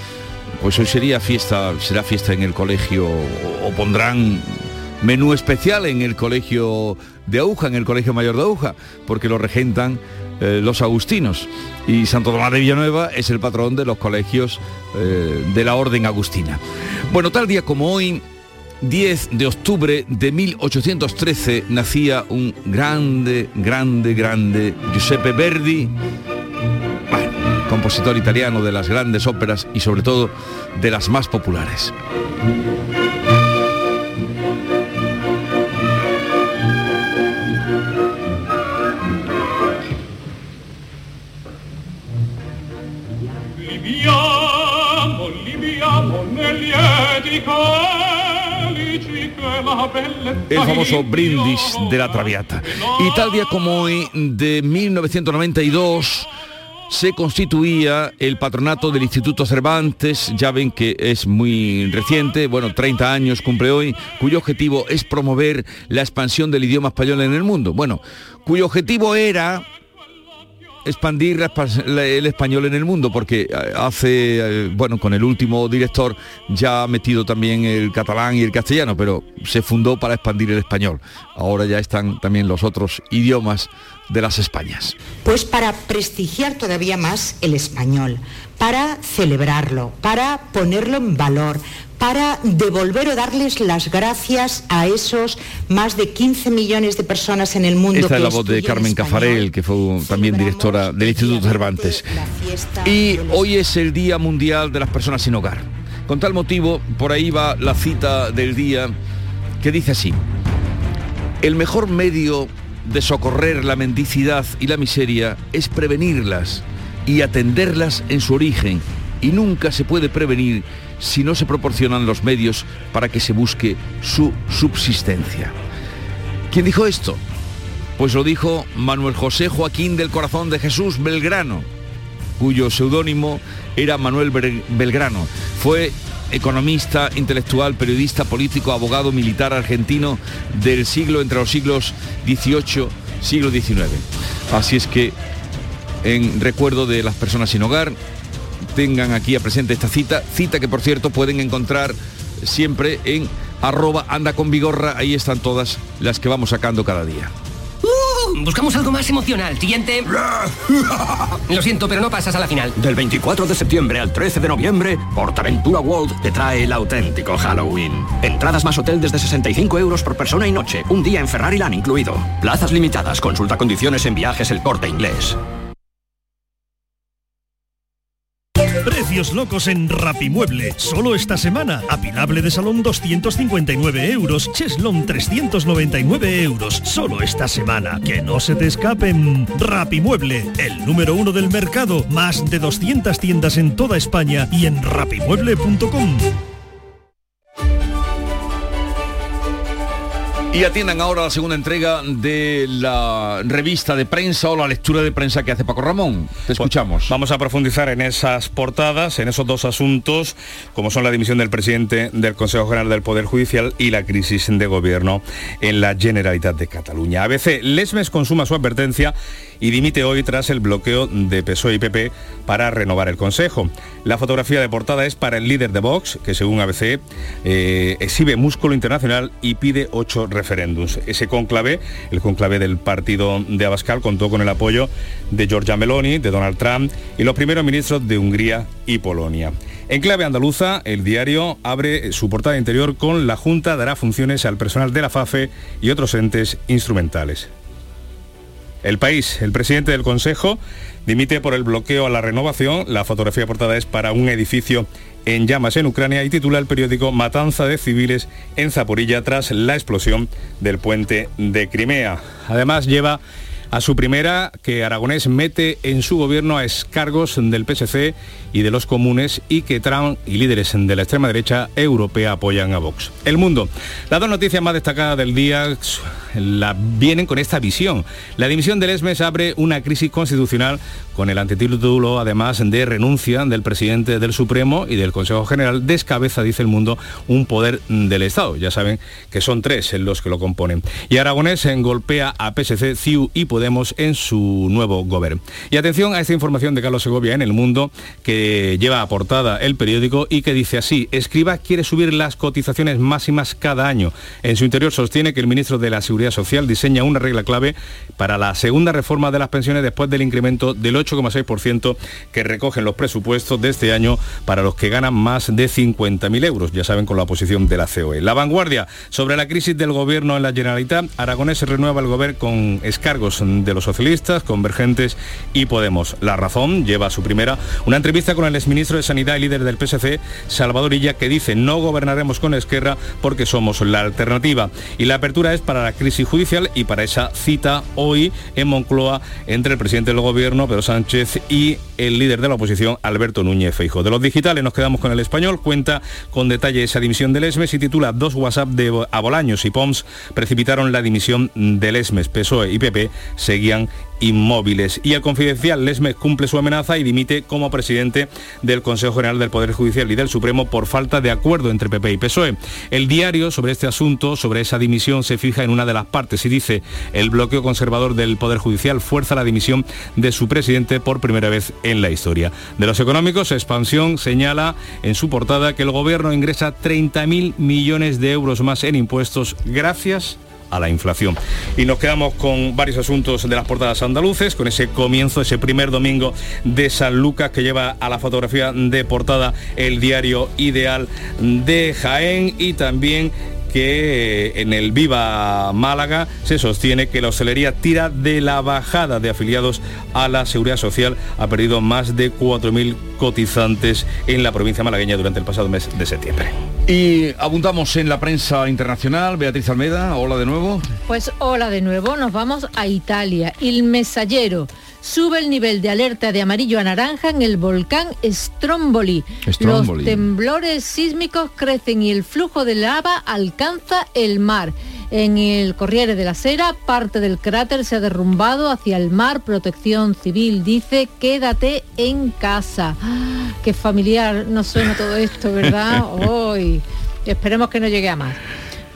Pues hoy sería fiesta, será fiesta en el colegio o pondrán menú especial en el colegio de Aguja, en el colegio mayor de Aguja, porque lo regentan eh, los agustinos. Y Santo Tomás de Villanueva es el patrón de los colegios eh, de la Orden Agustina. Bueno, tal día como hoy, 10 de octubre de 1813 nacía un grande, grande, grande Giuseppe Verdi, compositor italiano de las grandes óperas y sobre todo de las más populares. El famoso brindis de la Traviata. Y tal día como hoy, de 1992, se constituía el patronato del Instituto Cervantes, ya ven que es muy reciente, bueno, 30 años cumple hoy, cuyo objetivo es promover la expansión del idioma español en el mundo. Bueno, cuyo objetivo era expandir el español en el mundo, porque eh, hace, eh, bueno, con el último director ya ha metido también el catalán y el castellano, pero se fundó para expandir el español. Ahora ya están también los otros idiomas de las Españas. Pues para prestigiar todavía más el español, para celebrarlo, para ponerlo en valor, para devolver o darles las gracias a esos más de 15 millones de personas en el mundo. Esta es la voz de Carmen Cafarel, que fue también directora del Instituto Cervantes. Y hoy es el Día Mundial de las Personas sin Hogar. Con tal motivo, por ahí va la cita del día que dice así, el mejor medio de socorrer la mendicidad y la miseria es prevenirlas y atenderlas en su origen y nunca se puede prevenir si no se proporcionan los medios para que se busque su subsistencia. ¿Quién dijo esto? Pues lo dijo Manuel José Joaquín del Corazón de Jesús Belgrano, cuyo seudónimo era Manuel Belgrano. Fue economista, intelectual, periodista, político, abogado, militar argentino del siglo entre los siglos XVIII, siglo XIX. Así es que en recuerdo de las personas sin hogar, tengan aquí a presente esta cita, cita que por cierto pueden encontrar siempre en arroba anda con vigorra, ahí están todas las que vamos sacando cada día. Uh, buscamos algo más emocional. Siguiente. Lo siento, pero no pasas a la final. Del 24 de septiembre al 13 de noviembre, Portaventura World te trae el auténtico Halloween. Entradas más hotel desde 65 euros por persona y noche, un día en Ferrari Land incluido. Plazas limitadas, consulta condiciones en viajes el corte inglés. Precios locos en Rapimueble. Solo esta semana. Apilable de salón 259 euros. Cheslon 399 euros. Solo esta semana. Que no se te escapen. Rapimueble. El número uno del mercado. Más de 200 tiendas en toda España y en rapimueble.com. Y atiendan ahora la segunda entrega de la revista de prensa o la lectura de prensa que hace Paco Ramón. Te escuchamos. Vamos a profundizar en esas portadas, en esos dos asuntos, como son la dimisión del presidente del Consejo General del Poder Judicial y la crisis de gobierno en la Generalitat de Cataluña. ABC, Lesmes consuma su advertencia y dimite hoy tras el bloqueo de PSOE y PP para renovar el Consejo. La fotografía de portada es para el líder de Vox, que según ABC eh, exhibe músculo internacional y pide ocho Ese conclave, el conclave del partido de Abascal, contó con el apoyo de Giorgia Meloni, de Donald Trump y los primeros ministros de Hungría y Polonia. En clave andaluza, el diario abre su portada interior con la Junta dará funciones al personal de la FAFE y otros entes instrumentales. El país, el presidente del Consejo, dimite por el bloqueo a la renovación. La fotografía portada es para un edificio en llamas en Ucrania y titula el periódico Matanza de civiles en Zaporilla tras la explosión del puente de Crimea. Además lleva a su primera que Aragonés mete en su gobierno a escargos del PSC y de los comunes y que Trump y líderes de la extrema derecha europea apoyan a Vox. El mundo. Las dos noticias más destacadas del día vienen con esta visión. La dimisión del ESMES abre una crisis constitucional con el antitítulo, además de renuncia del presidente del Supremo y del Consejo General, descabeza, dice el mundo, un poder del Estado. Ya saben que son tres los que lo componen. Y Aragonés golpea a PSC, CIU y Podemos en su nuevo gobierno. Y atención a esta información de Carlos Segovia en El Mundo, que lleva aportada el periódico y que dice así, Escriba quiere subir las cotizaciones máximas cada año. En su interior sostiene que el ministro de la Seguridad Social diseña una regla clave para la segunda reforma de las pensiones después del incremento del 8,6% que recogen los presupuestos de este año para los que ganan más de 50.000 euros, ya saben, con la oposición de la COE. La vanguardia sobre la crisis del gobierno en la Generalitat, Aragonés renueva el gobierno con escargos de los socialistas, convergentes y Podemos. La razón lleva a su primera una entrevista con el exministro de Sanidad y líder del PSC, Salvador Illa, que dice no gobernaremos con Esquerra porque somos la alternativa. Y la apertura es para la crisis judicial y para esa cita hoy en Moncloa entre el presidente del gobierno, Pedro Sánchez, y el líder de la oposición, Alberto Núñez Feijo. De los digitales nos quedamos con el español, cuenta con detalle esa dimisión del ESMES y titula dos WhatsApp de Abolaños y POMS precipitaron la dimisión del ESMES. PSOE y PP seguían inmóviles. Y el confidencial Lesmes cumple su amenaza y dimite como presidente del Consejo General del Poder Judicial y del Supremo por falta de acuerdo entre PP y PSOE. El diario sobre este asunto, sobre esa dimisión, se fija en una de las partes y dice el bloqueo conservador del Poder Judicial fuerza la dimisión de su presidente por primera vez en la historia. De los económicos, Expansión señala en su portada que el gobierno ingresa 30.000 millones de euros más en impuestos gracias a la inflación. Y nos quedamos con varios asuntos de las portadas andaluces, con ese comienzo, ese primer domingo de San Lucas que lleva a la fotografía de portada el diario Ideal de Jaén y también que en el Viva Málaga se sostiene que la hostelería tira de la bajada de afiliados a la Seguridad Social. Ha perdido más de 4.000 cotizantes en la provincia malagueña durante el pasado mes de septiembre. Y apuntamos en la prensa internacional. Beatriz Almeda, hola de nuevo. Pues hola de nuevo, nos vamos a Italia. El Mesallero sube el nivel de alerta de amarillo a naranja en el volcán Stromboli. Stromboli. Los temblores sísmicos crecen y el flujo de lava alcanza el mar. En el Corriere de la Sera, parte del cráter se ha derrumbado hacia el mar. Protección Civil dice, quédate en casa. ¡Ah! Qué familiar nos suena todo esto, ¿verdad? Hoy. Esperemos que no llegue a más.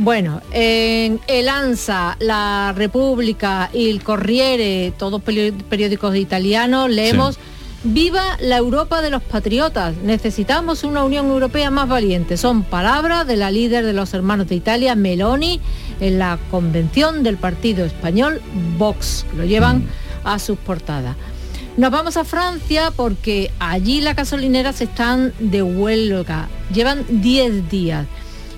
Bueno, en El ANSA, La República y el Corriere, todos periódicos italianos, leemos... Viva la Europa de los patriotas. Necesitamos una Unión Europea más valiente. Son palabras de la líder de los hermanos de Italia, Meloni, en la convención del partido español Vox. Lo llevan mm. a sus portadas. Nos vamos a Francia porque allí las gasolineras están de huelga. Llevan 10 días.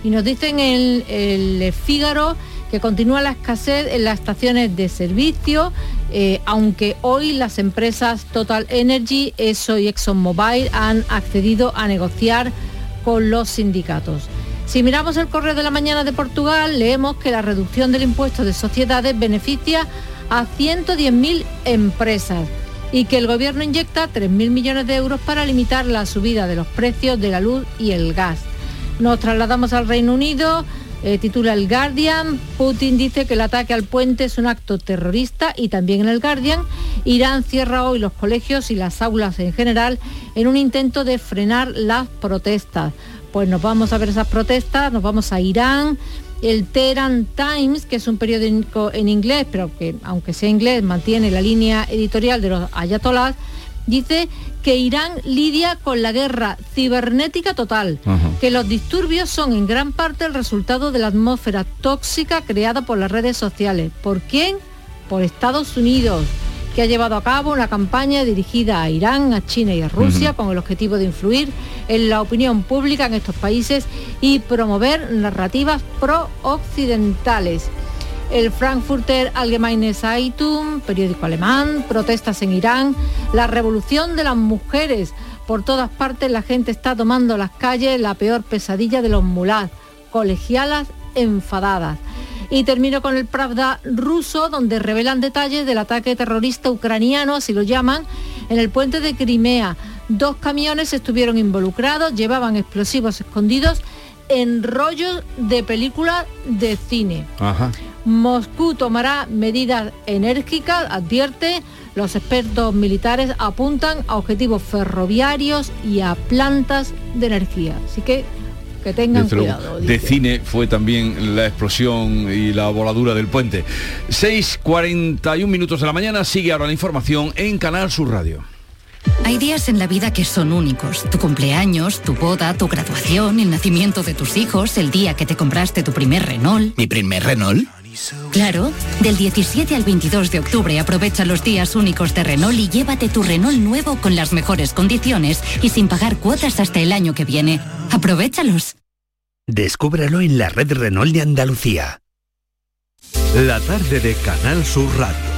Y nos dicen en el, el Fígaro que continúa la escasez en las estaciones de servicio, eh, aunque hoy las empresas Total Energy, ESO y ExxonMobil han accedido a negociar con los sindicatos. Si miramos el correo de la mañana de Portugal, leemos que la reducción del impuesto de sociedades beneficia a 110.000 empresas y que el gobierno inyecta 3.000 millones de euros para limitar la subida de los precios de la luz y el gas. Nos trasladamos al Reino Unido, eh, titula el Guardian, Putin dice que el ataque al puente es un acto terrorista y también en el Guardian, Irán cierra hoy los colegios y las aulas en general en un intento de frenar las protestas. Pues nos vamos a ver esas protestas, nos vamos a Irán, el Tehran Times, que es un periódico en inglés, pero que aunque sea inglés mantiene la línea editorial de los ayatolás, dice que Irán lidia con la guerra cibernética total, que los disturbios son en gran parte el resultado de la atmósfera tóxica creada por las redes sociales. ¿Por quién? Por Estados Unidos que ha llevado a cabo una campaña dirigida a Irán, a China y a Rusia con el objetivo de influir en la opinión pública en estos países y promover narrativas pro-occidentales. El Frankfurter Allgemeine Zeitung, periódico alemán, protestas en Irán, la revolución de las mujeres. Por todas partes la gente está tomando las calles, la peor pesadilla de los mulás, colegialas enfadadas. Y termino con el Pravda ruso, donde revelan detalles del ataque terrorista ucraniano, así lo llaman, en el puente de Crimea. Dos camiones estuvieron involucrados, llevaban explosivos escondidos en rollos de películas de cine. Moscú tomará medidas enérgicas, advierte. Los expertos militares apuntan a objetivos ferroviarios y a plantas de energía. Así que que tengan cuidado. De cine fue también la explosión y la voladura del puente. 6.41 minutos de la mañana, sigue ahora la información en Canal Sur Radio. Hay días en la vida que son únicos. Tu cumpleaños, tu boda, tu graduación, el nacimiento de tus hijos, el día que te compraste tu primer Renault. ¿Mi primer Renault? Claro, del 17 al 22 de octubre aprovecha los días únicos de Renault y llévate tu Renault nuevo con las mejores condiciones y sin pagar cuotas hasta el año que viene. Aprovechalos. Descúbralo en la red Renault de Andalucía. La tarde de Canal Sur Radio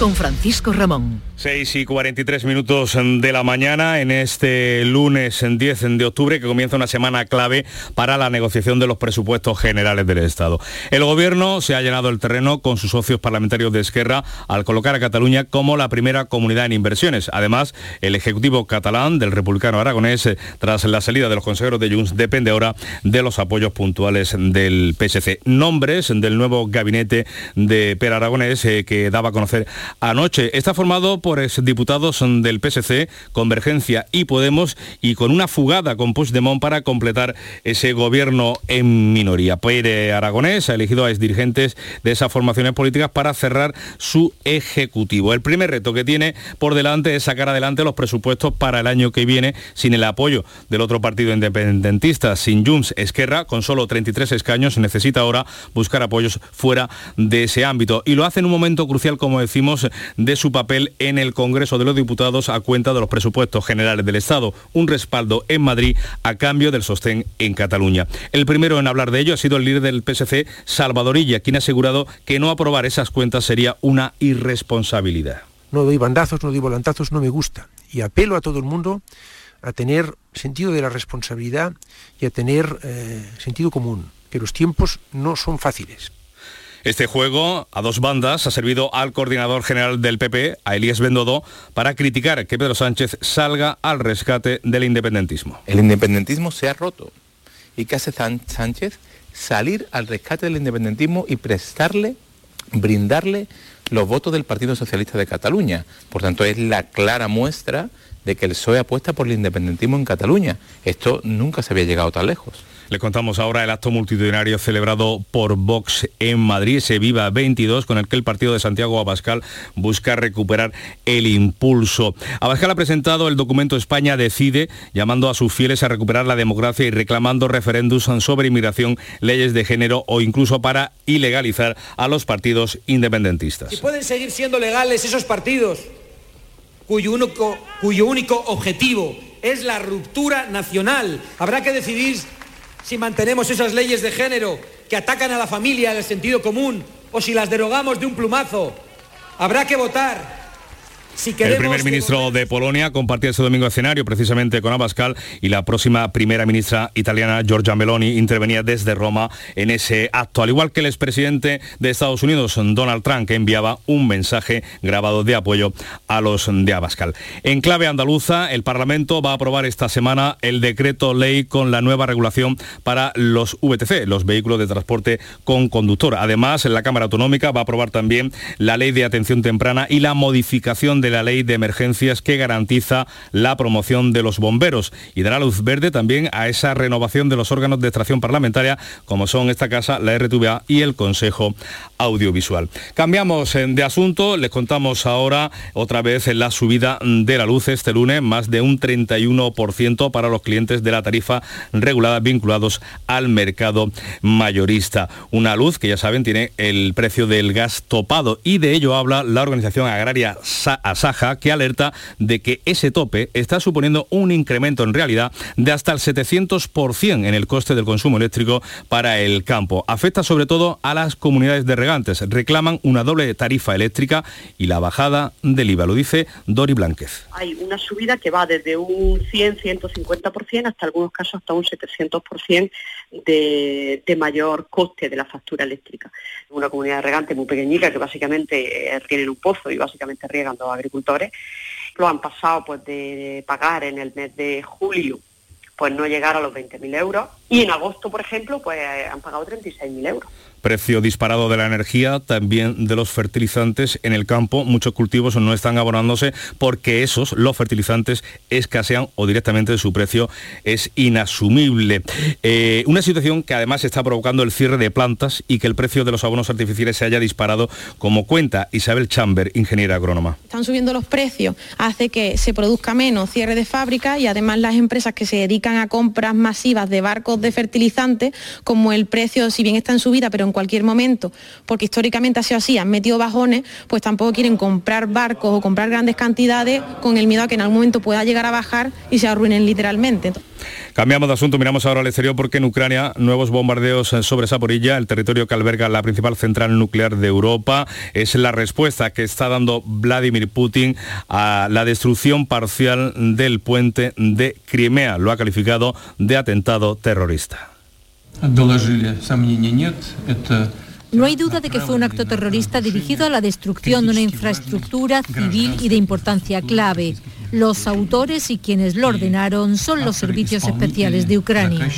con Francisco Ramón. 6 y 43 minutos de la mañana en este lunes 10 de octubre que comienza una semana clave para la negociación de los presupuestos generales del Estado. El Gobierno se ha llenado el terreno con sus socios parlamentarios de Esquerra al colocar a Cataluña como la primera comunidad en inversiones. Además, el Ejecutivo catalán del republicano aragonés, tras la salida de los consejeros de Junts, depende ahora de los apoyos puntuales del PSC. Nombres del nuevo gabinete de Per Aragonés eh, que daba a conocer anoche. Está formado por diputados del PSC, Convergencia y Podemos y con una fugada con Puigdemont para completar ese gobierno en minoría. Pere Aragonés ha elegido a exdirigentes de esas formaciones políticas para cerrar su ejecutivo. El primer reto que tiene por delante es sacar adelante los presupuestos para el año que viene sin el apoyo del otro partido independentista, sin Junts Esquerra, con solo 33 escaños, necesita ahora buscar apoyos fuera de ese ámbito. Y lo hace en un momento crucial, como decimos, de su papel en el Congreso de los Diputados a cuenta de los presupuestos generales del Estado, un respaldo en Madrid a cambio del sostén en Cataluña. El primero en hablar de ello ha sido el líder del PSC, Salvadorilla, quien ha asegurado que no aprobar esas cuentas sería una irresponsabilidad. No doy bandazos, no doy volantazos, no me gusta. Y apelo a todo el mundo a tener sentido de la responsabilidad y a tener eh, sentido común, que los tiempos no son fáciles. Este juego a dos bandas ha servido al coordinador general del PP, a Elías Bendodo, para criticar que Pedro Sánchez salga al rescate del independentismo. El independentismo se ha roto. ¿Y qué hace Sánchez? Salir al rescate del independentismo y prestarle, brindarle los votos del Partido Socialista de Cataluña. Por tanto, es la clara muestra de que el PSOE apuesta por el independentismo en Cataluña. Esto nunca se había llegado tan lejos. Le contamos ahora el acto multitudinario celebrado por Vox en Madrid, ese Viva 22, con el que el partido de Santiago Abascal busca recuperar el impulso. Abascal ha presentado el documento España Decide, llamando a sus fieles a recuperar la democracia y reclamando referéndums sobre inmigración, leyes de género o incluso para ilegalizar a los partidos independentistas. Si pueden seguir siendo legales esos partidos cuyo único objetivo es la ruptura nacional, habrá que decidir si mantenemos esas leyes de género que atacan a la familia, al sentido común, o si las derogamos de un plumazo. Habrá que votar el primer ministro de Polonia compartió ese domingo escenario precisamente con Abascal y la próxima primera ministra italiana, Giorgia Meloni, intervenía desde Roma en ese acto, al igual que el expresidente de Estados Unidos, Donald Trump, que enviaba un mensaje grabado de apoyo a los de Abascal. En clave andaluza, el Parlamento va a aprobar esta semana el decreto ley con la nueva regulación para los VTC, los vehículos de transporte con conductor. Además, en la Cámara Autonómica va a aprobar también la ley de atención temprana y la modificación de la ley de emergencias que garantiza la promoción de los bomberos y dará luz verde también a esa renovación de los órganos de extracción parlamentaria como son esta casa, la RTVA y el Consejo Audiovisual. Cambiamos eh, de asunto, les contamos ahora otra vez la subida de la luz este lunes, más de un 31% para los clientes de la tarifa regulada vinculados al mercado mayorista. Una luz que ya saben tiene el precio del gas topado y de ello habla la organización agraria Saja, que alerta de que ese tope está suponiendo un incremento en realidad de hasta el 700% en el coste del consumo eléctrico para el campo. Afecta sobre todo a las comunidades de regantes. Reclaman una doble tarifa eléctrica y la bajada del IVA, lo dice Dori Blánquez. Hay una subida que va desde un 100-150% hasta algunos casos hasta un 700% de, mayor coste de la factura eléctrica. Una comunidad de regantes muy pequeñica que básicamente eh, tienen un pozo y básicamente riegan dos agricultores, lo han pasado pues de pagar en el mes de julio pues no llegar a los 20.000 euros y en agosto, por ejemplo, pues han pagado 36.000 euros precio disparado de la energía, también de los fertilizantes en el campo. Muchos cultivos no están abonándose porque esos, los fertilizantes, escasean o directamente su precio es inasumible. Eh, una situación que además está provocando el cierre de plantas y que el precio de los abonos artificiales se haya disparado, como cuenta Isabel Chamber, ingeniera agrónoma. Están subiendo los precios, hace que se produzca menos cierre de fábrica y además las empresas que se dedican a compras masivas de barcos de fertilizantes, como el precio, si bien está en subida, pero en cualquier momento, porque históricamente ha sido así, han metido bajones, pues tampoco quieren comprar barcos o comprar grandes cantidades con el miedo a que en algún momento pueda llegar a bajar y se arruinen literalmente. Cambiamos de asunto, miramos ahora al exterior porque en Ucrania nuevos bombardeos sobre Saporilla, el territorio que alberga la principal central nuclear de Europa, es la respuesta que está dando Vladimir Putin a la destrucción parcial del puente de Crimea. Lo ha calificado de atentado terrorista. No hay duda de que fue un acto terrorista dirigido a la destrucción de una infraestructura civil y de importancia clave. Los autores y quienes lo ordenaron son los servicios especiales de Ucrania.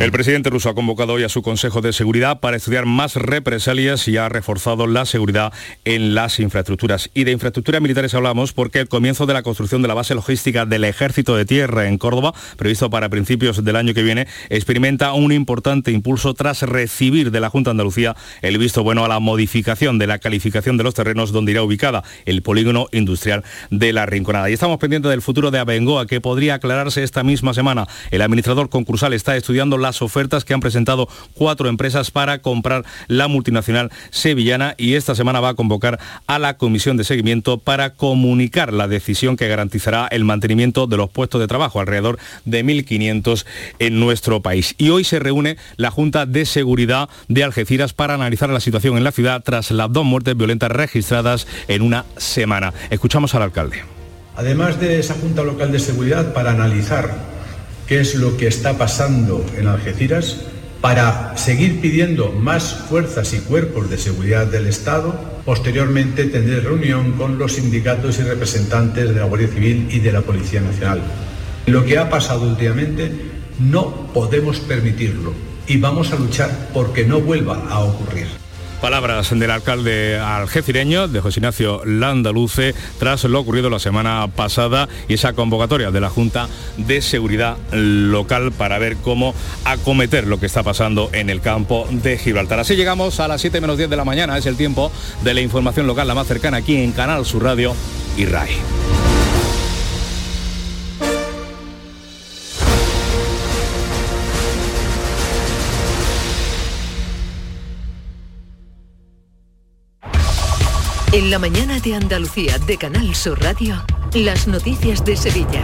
El presidente ruso ha convocado hoy a su Consejo de Seguridad para estudiar más represalias y ha reforzado la seguridad en las infraestructuras. Y de infraestructuras militares hablamos porque el comienzo de la construcción de la base logística del Ejército de Tierra en Córdoba, previsto para principios del año que viene, experimenta un importante impulso tras recibir de la Junta de Andalucía el visto bueno a la modificación de la calificación de los terrenos donde irá ubicada el polígono industrial de la Rinconada. Y estamos pendientes del futuro de Abengoa, que podría aclararse esta misma semana. El administrador concursal está estudiando las ofertas que han presentado cuatro empresas para comprar la multinacional sevillana y esta semana va a convocar a la comisión de seguimiento para comunicar la decisión que garantizará el mantenimiento de los puestos de trabajo, alrededor de 1.500 en nuestro país. Y hoy se reúne la Junta de Seguridad de Algeciras para analizar la situación en la ciudad tras las dos muertes violentas registradas en una semana. Escuchamos al alcalde. Además de esa Junta Local de Seguridad para analizar qué es lo que está pasando en Algeciras, para seguir pidiendo más fuerzas y cuerpos de seguridad del Estado. Posteriormente tendré reunión con los sindicatos y representantes de la Guardia Civil y de la Policía Nacional. Lo que ha pasado últimamente no podemos permitirlo y vamos a luchar porque no vuelva a ocurrir. Palabras del alcalde algecireño, de José Ignacio Landaluce, tras lo ocurrido la semana pasada y esa convocatoria de la Junta de Seguridad Local para ver cómo acometer lo que está pasando en el campo de Gibraltar. Así llegamos a las 7 menos 10 de la mañana, es el tiempo de la información local, la más cercana aquí en Canal Sur Radio y RAI. La mañana de Andalucía de Canal Sur Radio, las noticias de Sevilla.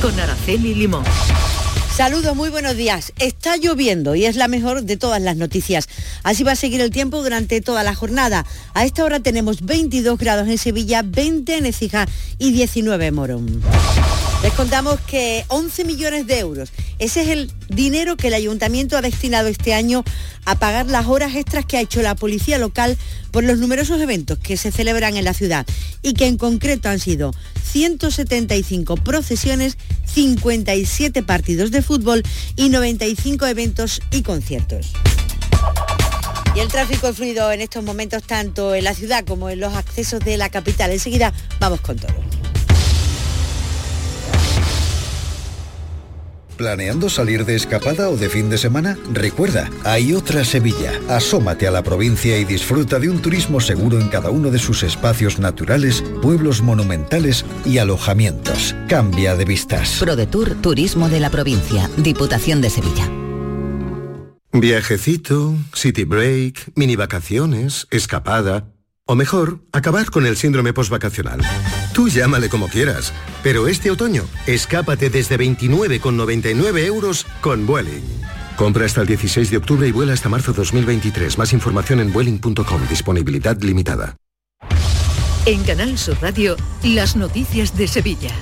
Con Araceli Limón. Saludos, muy buenos días. Está lloviendo y es la mejor de todas las noticias. Así va a seguir el tiempo durante toda la jornada. A esta hora tenemos 22 grados en Sevilla, 20 en Ecija y 19 en Morón. Les contamos que 11 millones de euros, ese es el dinero que el ayuntamiento ha destinado este año a pagar las horas extras que ha hecho la policía local por los numerosos eventos que se celebran en la ciudad y que en concreto han sido 175 procesiones, 57 partidos de fútbol y 95 eventos y conciertos. Y el tráfico fluido en estos momentos tanto en la ciudad como en los accesos de la capital. Enseguida vamos con todo. ¿Planeando salir de escapada o de fin de semana? Recuerda, hay otra Sevilla. Asómate a la provincia y disfruta de un turismo seguro en cada uno de sus espacios naturales, pueblos monumentales y alojamientos. Cambia de vistas. ProDetour Turismo de la Provincia, Diputación de Sevilla. Viajecito, city break, mini vacaciones, escapada. O mejor, acabar con el síndrome postvacacional. Tú llámale como quieras, pero este otoño, escápate desde 29,99 euros con Vueling. Compra hasta el 16 de octubre y vuela hasta marzo 2023. Más información en vueling.com. Disponibilidad limitada. En Canal Sur Radio, las noticias de Sevilla.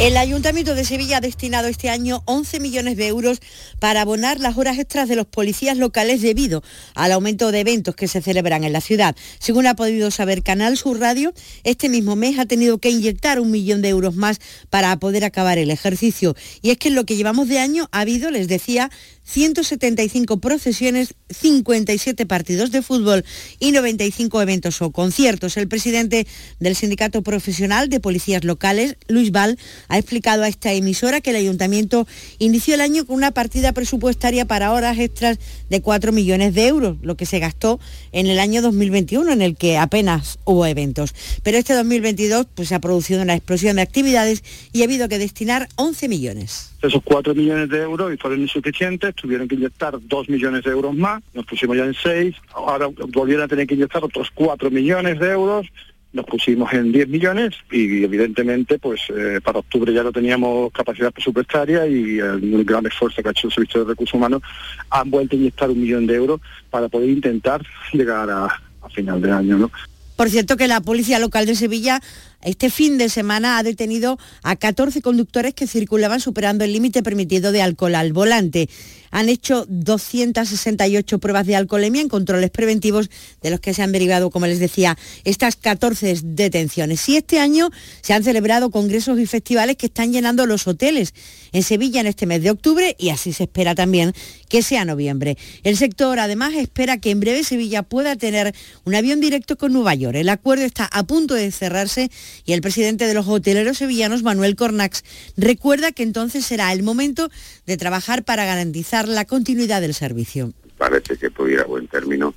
El Ayuntamiento de Sevilla ha destinado este año 11 millones de euros para abonar las horas extras de los policías locales debido al aumento de eventos que se celebran en la ciudad. Según ha podido saber Canal Sur Radio, este mismo mes ha tenido que inyectar un millón de euros más para poder acabar el ejercicio. Y es que en lo que llevamos de año ha habido, les decía, 175 procesiones, 57 partidos de fútbol y 95 eventos o conciertos. El presidente del Sindicato Profesional de Policías Locales, Luis Val, ha explicado a esta emisora que el ayuntamiento inició el año con una partida presupuestaria para horas extras de 4 millones de euros, lo que se gastó en el año 2021, en el que apenas hubo eventos. Pero este 2022 pues, se ha producido una explosión de actividades y ha habido que destinar 11 millones. Esos 4 millones de euros y fueron insuficientes, tuvieron que inyectar 2 millones de euros más, nos pusimos ya en 6, ahora volvieron a tener que inyectar otros 4 millones de euros, nos pusimos en 10 millones y evidentemente pues eh, para octubre ya no teníamos capacidad presupuestaria y el gran esfuerzo que ha hecho el Servicio de Recursos Humanos han vuelto a inyectar un millón de euros para poder intentar llegar a, a final de año. ¿no? Por cierto que la Policía Local de Sevilla este fin de semana ha detenido a 14 conductores que circulaban superando el límite permitido de alcohol al volante. Han hecho 268 pruebas de alcoholemia en controles preventivos de los que se han derivado, como les decía, estas 14 detenciones. Y este año se han celebrado congresos y festivales que están llenando los hoteles en Sevilla en este mes de octubre y así se espera también que sea noviembre. El sector además espera que en breve Sevilla pueda tener un avión directo con Nueva York. El acuerdo está a punto de cerrarse y el presidente de los hoteleros sevillanos, Manuel Cornax, recuerda que entonces será el momento de trabajar para garantizar la continuidad del servicio. Parece que pudiera a buen término,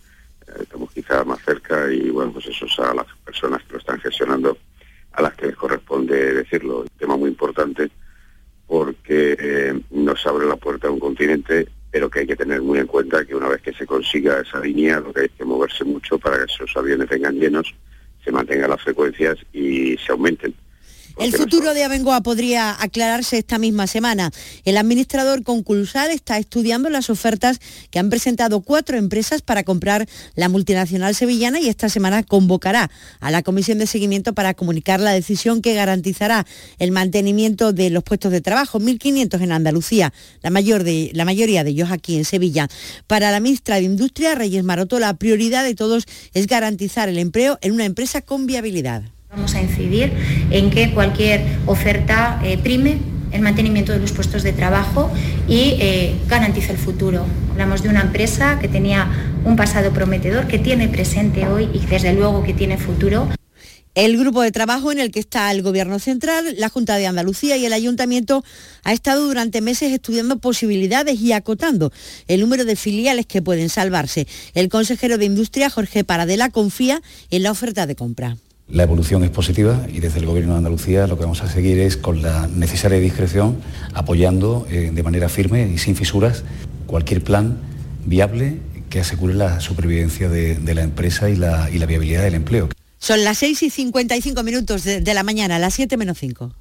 eh, estamos quizá más cerca y bueno, pues eso a las personas que lo están gestionando a las que les corresponde decirlo. Un tema muy importante porque eh, nos abre la puerta a un continente, pero que hay que tener muy en cuenta que una vez que se consiga esa línea, lo que hay que moverse mucho para que esos aviones vengan llenos, se mantengan las frecuencias y se aumenten. El futuro de Abengoa podría aclararse esta misma semana. El administrador concursal está estudiando las ofertas que han presentado cuatro empresas para comprar la multinacional sevillana y esta semana convocará a la comisión de seguimiento para comunicar la decisión que garantizará el mantenimiento de los puestos de trabajo, 1.500 en Andalucía, la, mayor de, la mayoría de ellos aquí en Sevilla. Para la ministra de Industria, Reyes Maroto, la prioridad de todos es garantizar el empleo en una empresa con viabilidad. Vamos a incidir en que cualquier oferta eh, prime el mantenimiento de los puestos de trabajo y eh, garantice el futuro. Hablamos de una empresa que tenía un pasado prometedor, que tiene presente hoy y desde luego que tiene futuro. El grupo de trabajo en el que está el Gobierno Central, la Junta de Andalucía y el Ayuntamiento ha estado durante meses estudiando posibilidades y acotando el número de filiales que pueden salvarse. El consejero de Industria, Jorge Paradela, confía en la oferta de compra. La evolución es positiva y desde el Gobierno de Andalucía lo que vamos a seguir es con la necesaria discreción apoyando eh, de manera firme y sin fisuras cualquier plan viable que asegure la supervivencia de, la empresa y la, y la, viabilidad del empleo. Son las 6 y 55 minutos de, de la mañana, las 7 menos 5.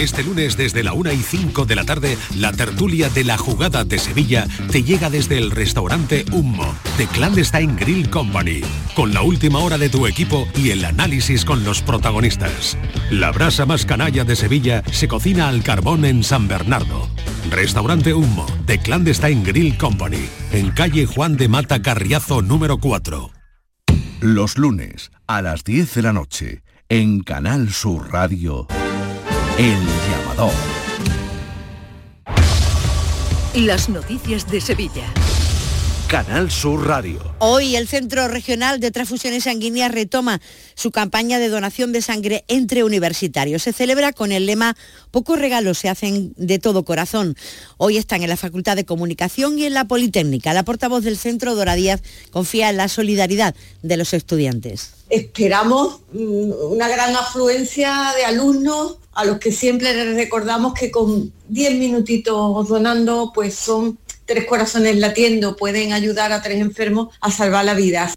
Este lunes desde la 1 y 5 de la tarde, la tertulia de la jugada de Sevilla te llega desde el restaurante Hummo de Clandestine Grill Company, con la última hora de tu equipo y el análisis con los protagonistas. La brasa más canalla de Sevilla se cocina al carbón en San Bernardo. Restaurante Hummo de Clandestine Grill Company, en calle Juan de Mata Carriazo número 4. Los lunes a las 10 de la noche, en Canal Sur Radio. El llamador. Las noticias de Sevilla. Canal Sur Radio. Hoy el Centro Regional de Transfusiones Sanguíneas retoma su campaña de donación de sangre entre universitarios. Se celebra con el lema Pocos regalos se hacen de todo corazón. Hoy están en la Facultad de Comunicación y en la Politécnica. La portavoz del centro, Dora Díaz, confía en la solidaridad de los estudiantes. Esperamos mm, una gran afluencia de alumnos a los que siempre les recordamos que con 10 minutitos donando pues son tres corazones latiendo, pueden ayudar a tres enfermos a salvar la vida.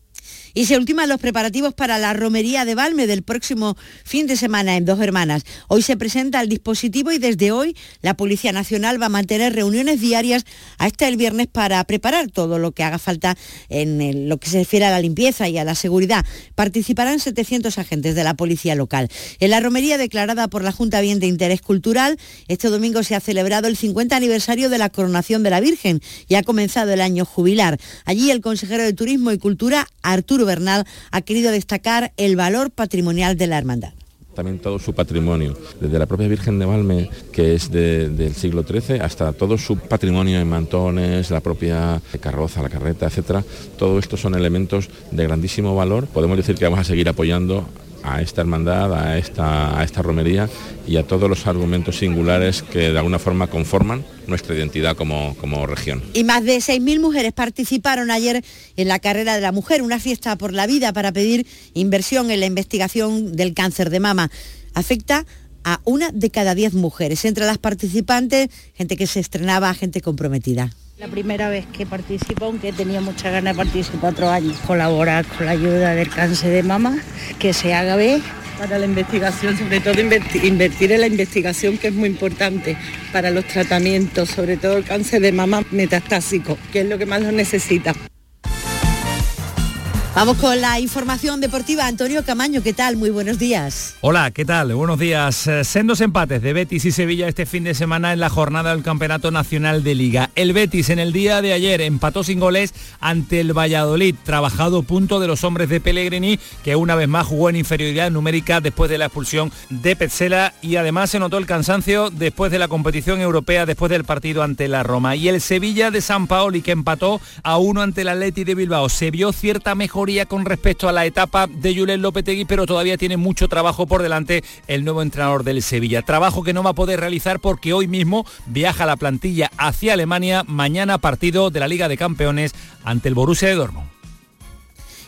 Y se ultiman los preparativos para la romería de Valme del próximo fin de semana en Dos Hermanas. Hoy se presenta el dispositivo y desde hoy la Policía Nacional va a mantener reuniones diarias hasta el viernes para preparar todo lo que haga falta en lo que se refiere a la limpieza y a la seguridad. Participarán 700 agentes de la Policía Local. En la romería declarada por la Junta Bien de Interés Cultural, este domingo se ha celebrado el 50 aniversario de la coronación de la Virgen y ha comenzado el año jubilar. Allí el consejero de Turismo y Cultura, Arturo Bernal ha querido destacar el valor patrimonial de la hermandad también todo su patrimonio, desde la propia Virgen de Valme, que es del siglo XIII, hasta todo su patrimonio en mantones, la propia carroza, la carreta, etcétera. Todo esto son elementos de grandísimo valor. Podemos decir que vamos a seguir apoyando a esta hermandad, a esta, esta romería y a todos los argumentos singulares que de alguna forma conforman nuestra identidad como, como región. Y más de 6.000 mujeres participaron ayer en la carrera de la mujer, una fiesta por la vida para pedir inversión en la investigación del cáncer de mama. Afecta a una de cada diez mujeres. Entre las participantes, gente que se estrenaba, gente comprometida. La primera vez que participo, aunque tenía muchas ganas de participar otros años, colaborar con la ayuda del cáncer de mama, que se haga ver. Para la investigación, sobre todo invertir en la investigación que es muy importante. Para los tratamientos, sobre todo el cáncer de mama metastásico, que es lo que más lo necesita. Vamos con la información deportiva. Antonio Camaño, ¿qué tal? Muy buenos días. Hola, ¿qué tal? Buenos días. Eh, sendos empates de Betis y Sevilla este fin de semana en la jornada del Campeonato Nacional de Liga. El Betis en el día de ayer empató sin goles ante el Valladolid, trabajado punto de los hombres de Pellegrini, que una vez más jugó en inferioridad numérica después de la expulsión de Petzela y además se notó el cansancio después de la competición europea, después del partido ante la Roma. Y el Sevilla de San Paoli, que empató a uno ante el Atleti de Bilbao. Se vio cierta con respecto a la etapa de Julen Lopetegui, pero todavía tiene mucho trabajo por delante el nuevo entrenador del Sevilla. Trabajo que no va a poder realizar porque hoy mismo viaja la plantilla hacia Alemania, mañana partido de la Liga de Campeones ante el Borussia de Dortmund.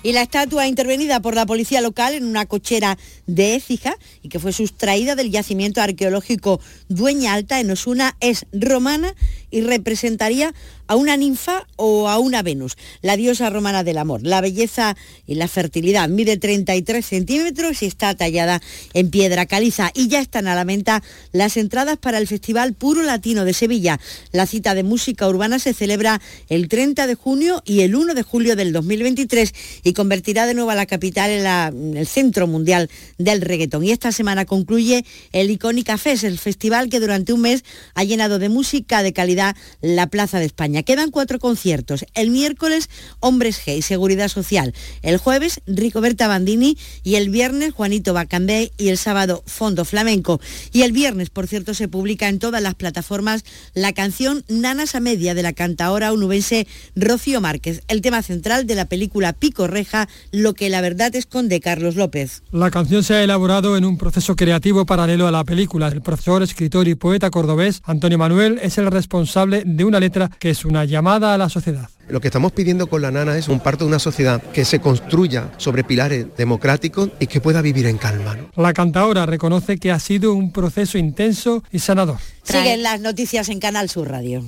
Y la estatua intervenida por la policía local en una cochera de Écija y que fue sustraída del yacimiento arqueológico Dueña Alta en Osuna es romana y representaría a una ninfa o a una Venus, la diosa romana del amor. La belleza y la fertilidad mide 33 centímetros y está tallada en piedra caliza. Y ya están a la venta las entradas para el Festival Puro Latino de Sevilla. La cita de música urbana se celebra el 30 de junio y el 1 de julio del 2023 y convertirá de nuevo a la capital en, el centro mundial del reggaetón. Y esta semana concluye el Icónica Fest, el festival que durante un mes ha llenado de música de calidad la Plaza de España. Quedan cuatro conciertos. El miércoles, Hombres G y Seguridad Social. El jueves, Ricoberta Bandini y el viernes, Juanito Bacandé y el sábado, Fondo Flamenco. Y el viernes, por cierto, se publica en todas las plataformas la canción Nanas a Media de la cantaora unubense Rocío Márquez, el tema central de la película Pico Reja, Lo que la verdad esconde Carlos López. La canción se ha elaborado en un proceso creativo paralelo a la película. El profesor, escritor y poeta cordobés Antonio Manuel es el responsable de una letra que es una llamada a la sociedad. Lo que estamos pidiendo con la nana es un parto de una sociedad que se construya sobre pilares democráticos y que pueda vivir en calma. La cantadora reconoce que ha sido un proceso intenso y sanador. Siguen las noticias en Canal Sur Radio.